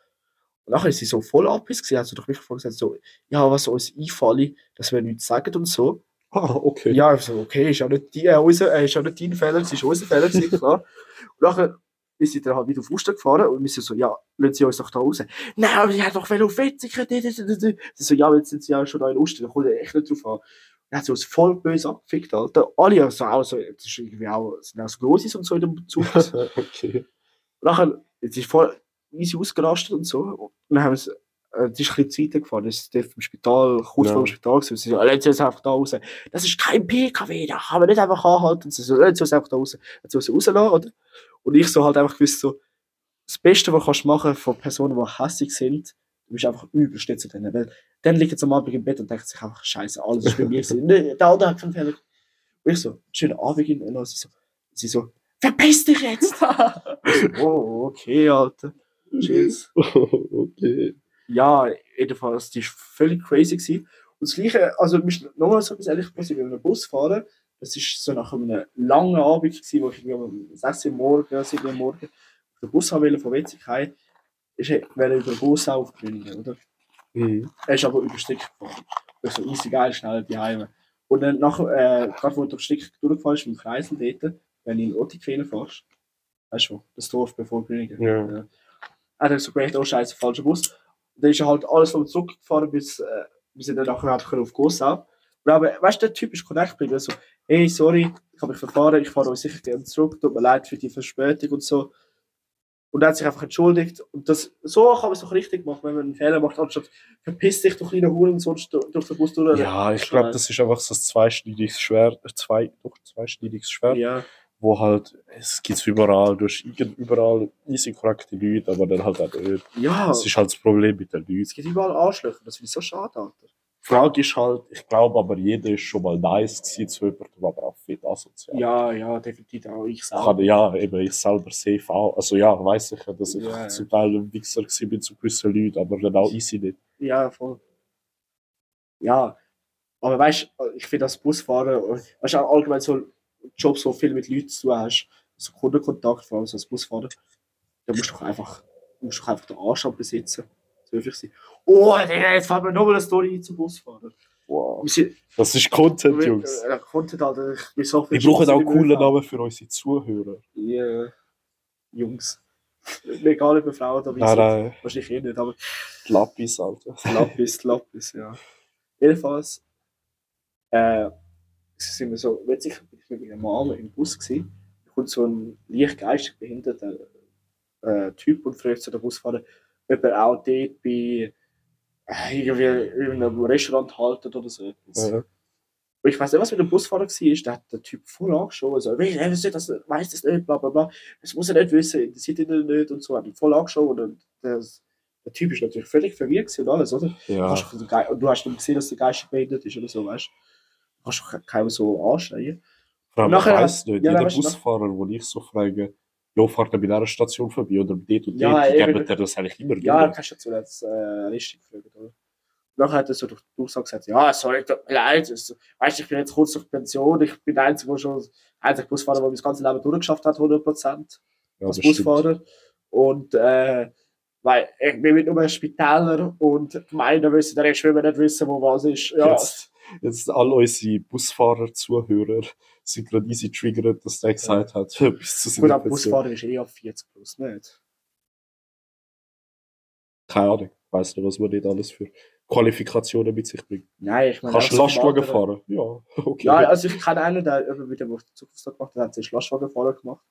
Und nachher ist sie so voll abgepisst gewesen, hat sie doch vorher gesagt, so, ja, was uns einfällt, dass wir nichts sagen und so. [laughs] Ah, okay. Ja, ich so, okay, ist ja nicht, die, äh, unser, äh, ist ja nicht dein Fehler, es ist unser Fehler, [laughs] klar. Und nachher ist sie dann halt wieder auf Oster gefahren und wir sind so, ja, lassen Sie uns doch da raus. Nein, aber sie hat doch wel auf Wetzig. Sie so, ja, jetzt sind sie ja schon da in Oster, da kommt er echt nicht drauf an. Sie uns voll böse abgefickt, Alter. Alle, also auch so, das ist irgendwie auch, sind auch so Großes und so in dem Zug. Und [laughs] okay. nachher, jetzt ist voll easy ausgerastet und so. Und dann haben sie, äh, die ist ein bisschen Zeit gefahren, das ist im Spital, kurz Ja. vor dem Spital gewesen. Sie so, lassen Sie uns einfach da raus. Das ist kein PKW, da kann man nicht einfach anhalten. Und sie so, lassen Sie uns einfach da raus. Sie uns rauslassen, oder? Und ich so halt einfach gewusst, so, das Beste, was kannst du machen von Personen, die hässlich sind, du bist einfach übelst zu denen. Weil dann liegt jetzt am Abend im Bett und denkt sich einfach, Scheiße, alles ist bei mir. [laughs] Nee, der andere hat keinen Fehler. Und ich so, schönen Abend ihnen. Und sie so, sie so, verpiss dich jetzt! [laughs] So, oh, okay, Alter. Tschüss. [laughs] okay. Ja, jedenfalls, die war völlig crazy. Gewesen. Und das Gleiche, also, mir ist nochmal so etwas ehrlich passiert, wenn wir Bus fahren, das ist so nach einem langen Abend, gewesen, wo ich irgendwie um 6 Uhr morgen, 7 Uhr morgen auf den Bus haben wollte, von Wetzig heim, ist er über Bus aufgegründet, oder? Mhm. Er ist aber über den Stick gefahren. Ich so, easy geil, schnell die Heime. Und dann nachher, äh, gerade wo du durch Stick durchgefahren ist, mit dem Kreisel dort, wenn du in Ottikfehlen fährst, weißt du, das Dorf bevor Grüningen. Ja. Er hat so gedacht, oh scheiße, falscher Bus. Und dann ist er halt alles so zurückgefahren, bis, äh, bis er dann nachher können auf Gossau. Und aber, weißt du, der Typ ist connect geblieben, so, hey, sorry, ich habe mich verfahren, ich fahre euch sicher gerne zurück, tut mir leid für die Verspätung und so. Und er hat sich einfach entschuldigt. Und das, so kann man es doch richtig machen, wenn man einen Fehler macht, anstatt verpiss dich, du kleiner Huren, sonst du- durch den Bus durch. Ja, ich glaube, das ist einfach so ein zweischneidiges Schwert, äh, zwei, doch, zweischneidiges Schwert, Ja, wo halt, es gibt überall, du hast überall easy korrekte Leute, aber dann halt auch nicht. ja Das ist halt das Problem mit den Leuten. es gibt überall Arschlöcher, das finde ich so schade, Alter. Frage ist halt, ich glaube aber, jeder ist schon mal nice gewesen zu jemandem, aber auch fit asozial. Ja, ja, definitiv auch ich selber. ja, eben ich selber safe auch. Also ja, weiß ich ja, dass ich ja. zum Teil ein Wichser bin zu gewissen Leuten, aber dann auch easy nicht. Ja, voll. Ja, aber weißt du, ich finde das Busfahren, weißt du, allgemein so Jobs, wo viel mit Leuten zu tun hast, so Kundenkontakt, vor allem so als Busfahrer, da musst du doch einfach, musst du einfach den Anstand besitzen. Das höflich sein. Oh, Digga, jetzt fällt mir nochmal eine Story ein zum Busfahren. Wow. Sind, Das ist Content, wir, Jungs. äh, Content, Alter, ich bin so Wir brauchen auch Stunden coole im ÖV. Namen für unsere Zuhörer. Ja, Jungs. Egal, ob wir Frauen oder Nein, nein, Wahrscheinlich eh nicht, aber die Lapis, Alter. [laughs] Lapis, Lapis, ja. Jedenfalls, äh, sind wir so, wenn ich mit meiner Mama im Bus gewesen, da kommt so ein leicht geistig behinderter äh, Typ und fragt zu der Busfahrer, er auch dort bei äh, irgendwie in einem Restaurant haltet oder so etwas. Ja. Und ich weiß nicht, was mit dem Busfahrer war, da hat der Typ voll angeschaut, also, "Wie, er weiß das, weiß das nicht, bla bla bla, das muss er nicht wissen, interessiert ihn nicht und so, hat ihn voll angeschaut und der, der Typ ist natürlich völlig verwirrt und alles, oder? Ja. Kannst du, und du hast dann gesehen, dass der Geist behindert ist oder so, weißt du? Kannst du keinen so anschreien. Vor allem, Nachher- ich weiss nicht, ja, jeder weißt du, Busfahrer, wo ich so frage, dieser Station vorbei oder bei dort und Ja, dort, geben dir das eigentlich immer Ja, durch. kannst du dazu jetzt äh, richtig gefragt, oder? Nachher hat er so durch die Durchsage gesagt, ja, sorry, tut mir leid, weißt du, ich bin jetzt kurz durch Pension, ich bin der Einzige, der schon, einzige Busfahrer, der das ganze Leben durchgeschafft hat, 100%. Ja, als das stimmt. Busfahrer. Und äh, weil ich bin mit nur ein Spitäler und Gemeinden wissen, der Rest will man nicht wissen, wo was ist. Ja, Jetzt, jetzt all unsere Busfahrer-Zuhörer sind gerade easy triggert, dass der gesagt hat, [laughs] bis zu gut, aber. Busfahrer ist eh ab 40 plus, nicht? Keine Ahnung, weiss nicht, was man nicht alles für Qualifikationen mit sich bringt. Nein, ich meine. Kannst du Lastwagen fahren? Ja, [laughs] okay. Ja, also ich kenne einen, der eben wieder auf der Zukunft gemacht hat, der hat zuerst Lastwagenfahrer gemacht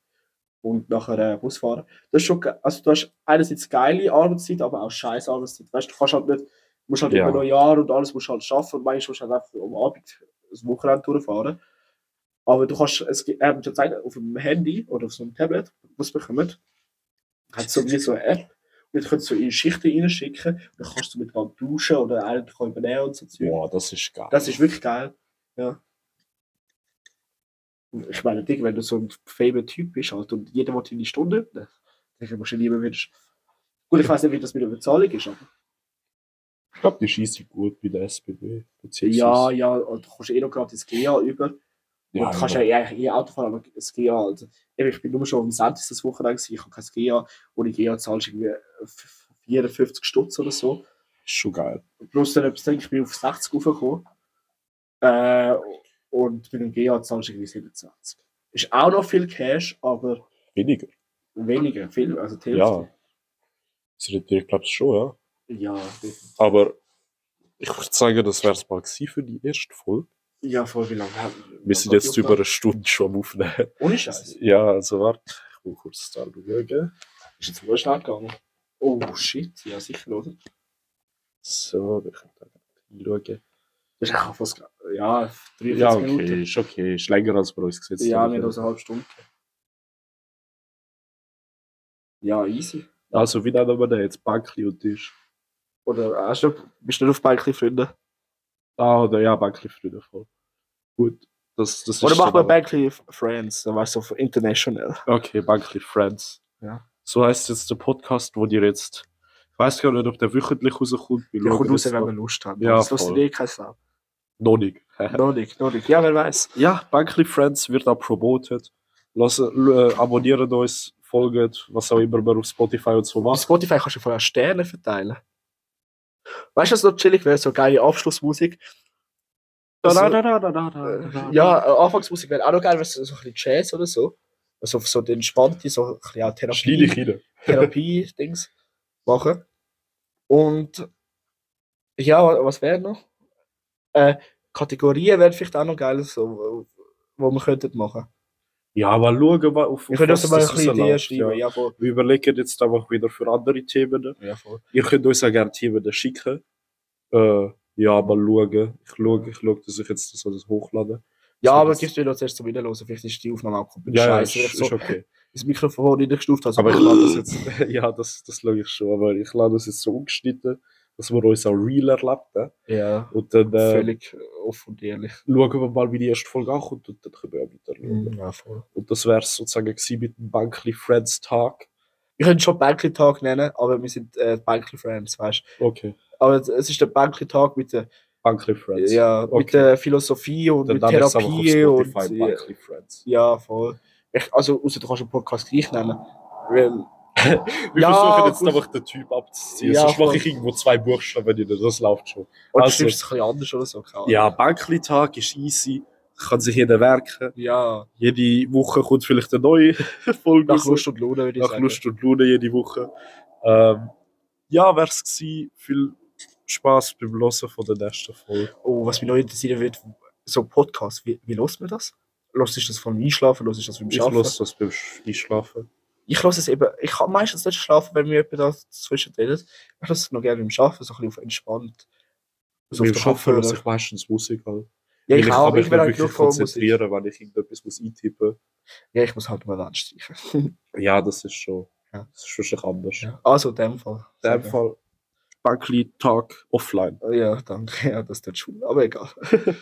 und nachher äh, Busfahrer. Das ist schon, also du hast einerseits geile Arbeitszeit, aber auch scheiß Arbeitszeit. Weißt du, du kannst halt nicht, du musst halt Ja. über Neujahr und alles musst du halt schaffen und manchmal musst du halt einfach am Abend das Wochenende durchfahren. Aber du kannst, es gibt, er hat mir schon gezeigt, auf dem Handy oder auf so einem Tablet, was bekommen, hat so wie so eine App. Und du kannst so in Schichten reinschicken und dann kannst du mit dran duschen oder einen kann übernehmen und so Zeug. Boah, das ist geil. Das ist wirklich geil. Ja. Ich meine, Digga, wenn du so ein fame Typ bist halt, und jeder will deine Stunde dann musst du lieber wieder. Gut, ich weiß nicht, wie das mit der Bezahlung ist, aber. ich glaube, die schießen gut bei der SBB. Ja, ja, und du kommst eh noch gratis GA über. Ja, du kannst ja. ja eigentlich eh Auto fahren, aber das GA, also, ich bin nur schon am Santis das Wochenende gewesen, ich habe kein GA. Ohne GA zahlst du irgendwie 54 Stutz oder so. Ist schon geil. Plus dann etwas, ich bin auf 60 raufgekommen. Äh, und mit dem GA zahlst du irgendwie 27. Ist auch noch viel Cash, aber Weniger. weniger, viel, also die Ja. Hälfte. Das ist ich glaube schon, ja. Ja, definitiv. Aber ich würde sagen, das wäre es mal für die erste Folge. Ja, voll wie lange haben Wir sind jetzt über eine Stunde schon am Aufnehmen. Ohne Scheiß. Ja, also warte, ich will kurz da schauen. Ist jetzt wohl schnell gegangen. Oh shit, ja sicher, oder? So, wir können da reinschauen. Das ist auch fast, ja, 43 Ja, okay, Minuten. ist okay. Ist länger als bei uns gesetzt. Ja, wir haben also eine halbe Stunde. Ja, easy. Also, wie nennen wir den jetzt? Bankli und Tisch. Oder hast du, bist du nicht auf Bikely Freunde? Ah, oder ja, Bankli früher voll. Gut. Das, das Oder machen wir Bikely Friends, dann weißt du, auf international. Okay, Bankli Friends. Ja. So heißt jetzt der Podcast, wo dir jetzt. Ich weiß gar nicht, ob der wöchentlich rauskommt. Schauen kommt raus, wenn wir Lust haben. Ja, das voll. eh kein Sau. Noch nicht. [laughs] Noch nicht, noch nicht. Ja, wer weiß. ja, Bankli Friends wird auch promotet. Lassen, äh, abonniert uns, folgt, was auch immer man auf Spotify und so Auf macht. Spotify kannst du vorher Sterne verteilen. Weißt du, was noch chillig wäre? So geile Abschlussmusik. Also, äh, ja, äh, Anfangsmusik wäre auch noch geil, wenn so ein bisschen Jazz oder so. Also so den entspannte, so ein bisschen auch Therapie. [laughs] Therapie-Dings machen. Und ja, wa- was wäre noch? Äh, Kategorien wären vielleicht auch noch geil, so, wo wir könnten machen. Ja, aber schauen, auf, Wir auf können was uns mal ein das bisschen Ideen rausläuft, schreiben. Ja. Ja, voll. Wir überlegen jetzt einfach wieder für andere Themen. Ja, voll. Ihr könnt uns auch gerne Themen schicken. Äh, ja, mal schauen. Ich schaue, ich schaue, dass ich jetzt das alles hochlade. Ja, aber das- gibst du noch zuerst zum Wiederhören. Vielleicht ist die Aufnahme auch komplett Ja, ja, scheiße. ist, Ich so ist okay. [laughs] das Mikrofon nicht gestuft habe. Aber ich lade das [laughs] jetzt, ja, das, das schaue ich schon, aber ich lade das jetzt so umgeschnitten, dass wir uns auch real erleben. Ja, Und dann äh, völlig offen und ehrlich. schauen wir mal, wie die erste Folge ankommt und dann können wir auch wieder schauen. Ja, voll. Und das wäre sozusagen gewesen mit dem Bankli Friends Tag. Wir können schon Bankli-Tag nennen, aber wir sind äh, Bankli-Friends, weißt du. Okay. Aber es ist der Bankli-Tag mit der, Bankli Friends. ja, mit Okay. der Philosophie und dann mit es Therapie und ja, Bankli Friends. ja, voll. Ich, also, außer du kannst den Podcast gleich nennen. Weil, [laughs] Wir Ja, versuchen jetzt gut. einfach den Typ abzuziehen. Ja, Sonst mache ich irgendwo zwei Buchstaben in das läuft schon. oder Also- du es ein bisschen anders oder so. Ahnung. Ja, Bankli Tag ist easy. Kann sich jeder werken. Ja, Jede Woche kommt vielleicht eine neue [laughs] Folge. nach. Lust und Laune würde ich nach sagen. Lust und Laune jede Woche. Ähm, ja, wär's gewesen. Viel Spaß beim Hören von der nächsten Folge. Oh, was mich noch interessieren wird, so Podcast, wie, wie hört man das? Hörst du das vom Einschlafen, hörst du das beim Ich Schlafen? höre das beim Einschlafen. Ich höre es eben, ich kann meistens nicht schlafen, wenn mir jemand da dazwischen redet. Ich höre es noch gerne beim Schlafen, so ein bisschen auf entspannt. So beim auf den Schaffen höre ich meistens Musik halt. Ja, ich kann auch, mich ich nicht auch wirklich genug von Musik. konzentrieren, wenn ich irgendetwas muss eintippen Ja, ich muss halt mal anstreichen. [laughs] Ja, das ist schon. Ja. Das ist wahrscheinlich anders. Ja. Also, in dem Fall. In dem Fall Bankli Tag offline. Ja, danke. Ja, das tut schon. Aber egal. [laughs]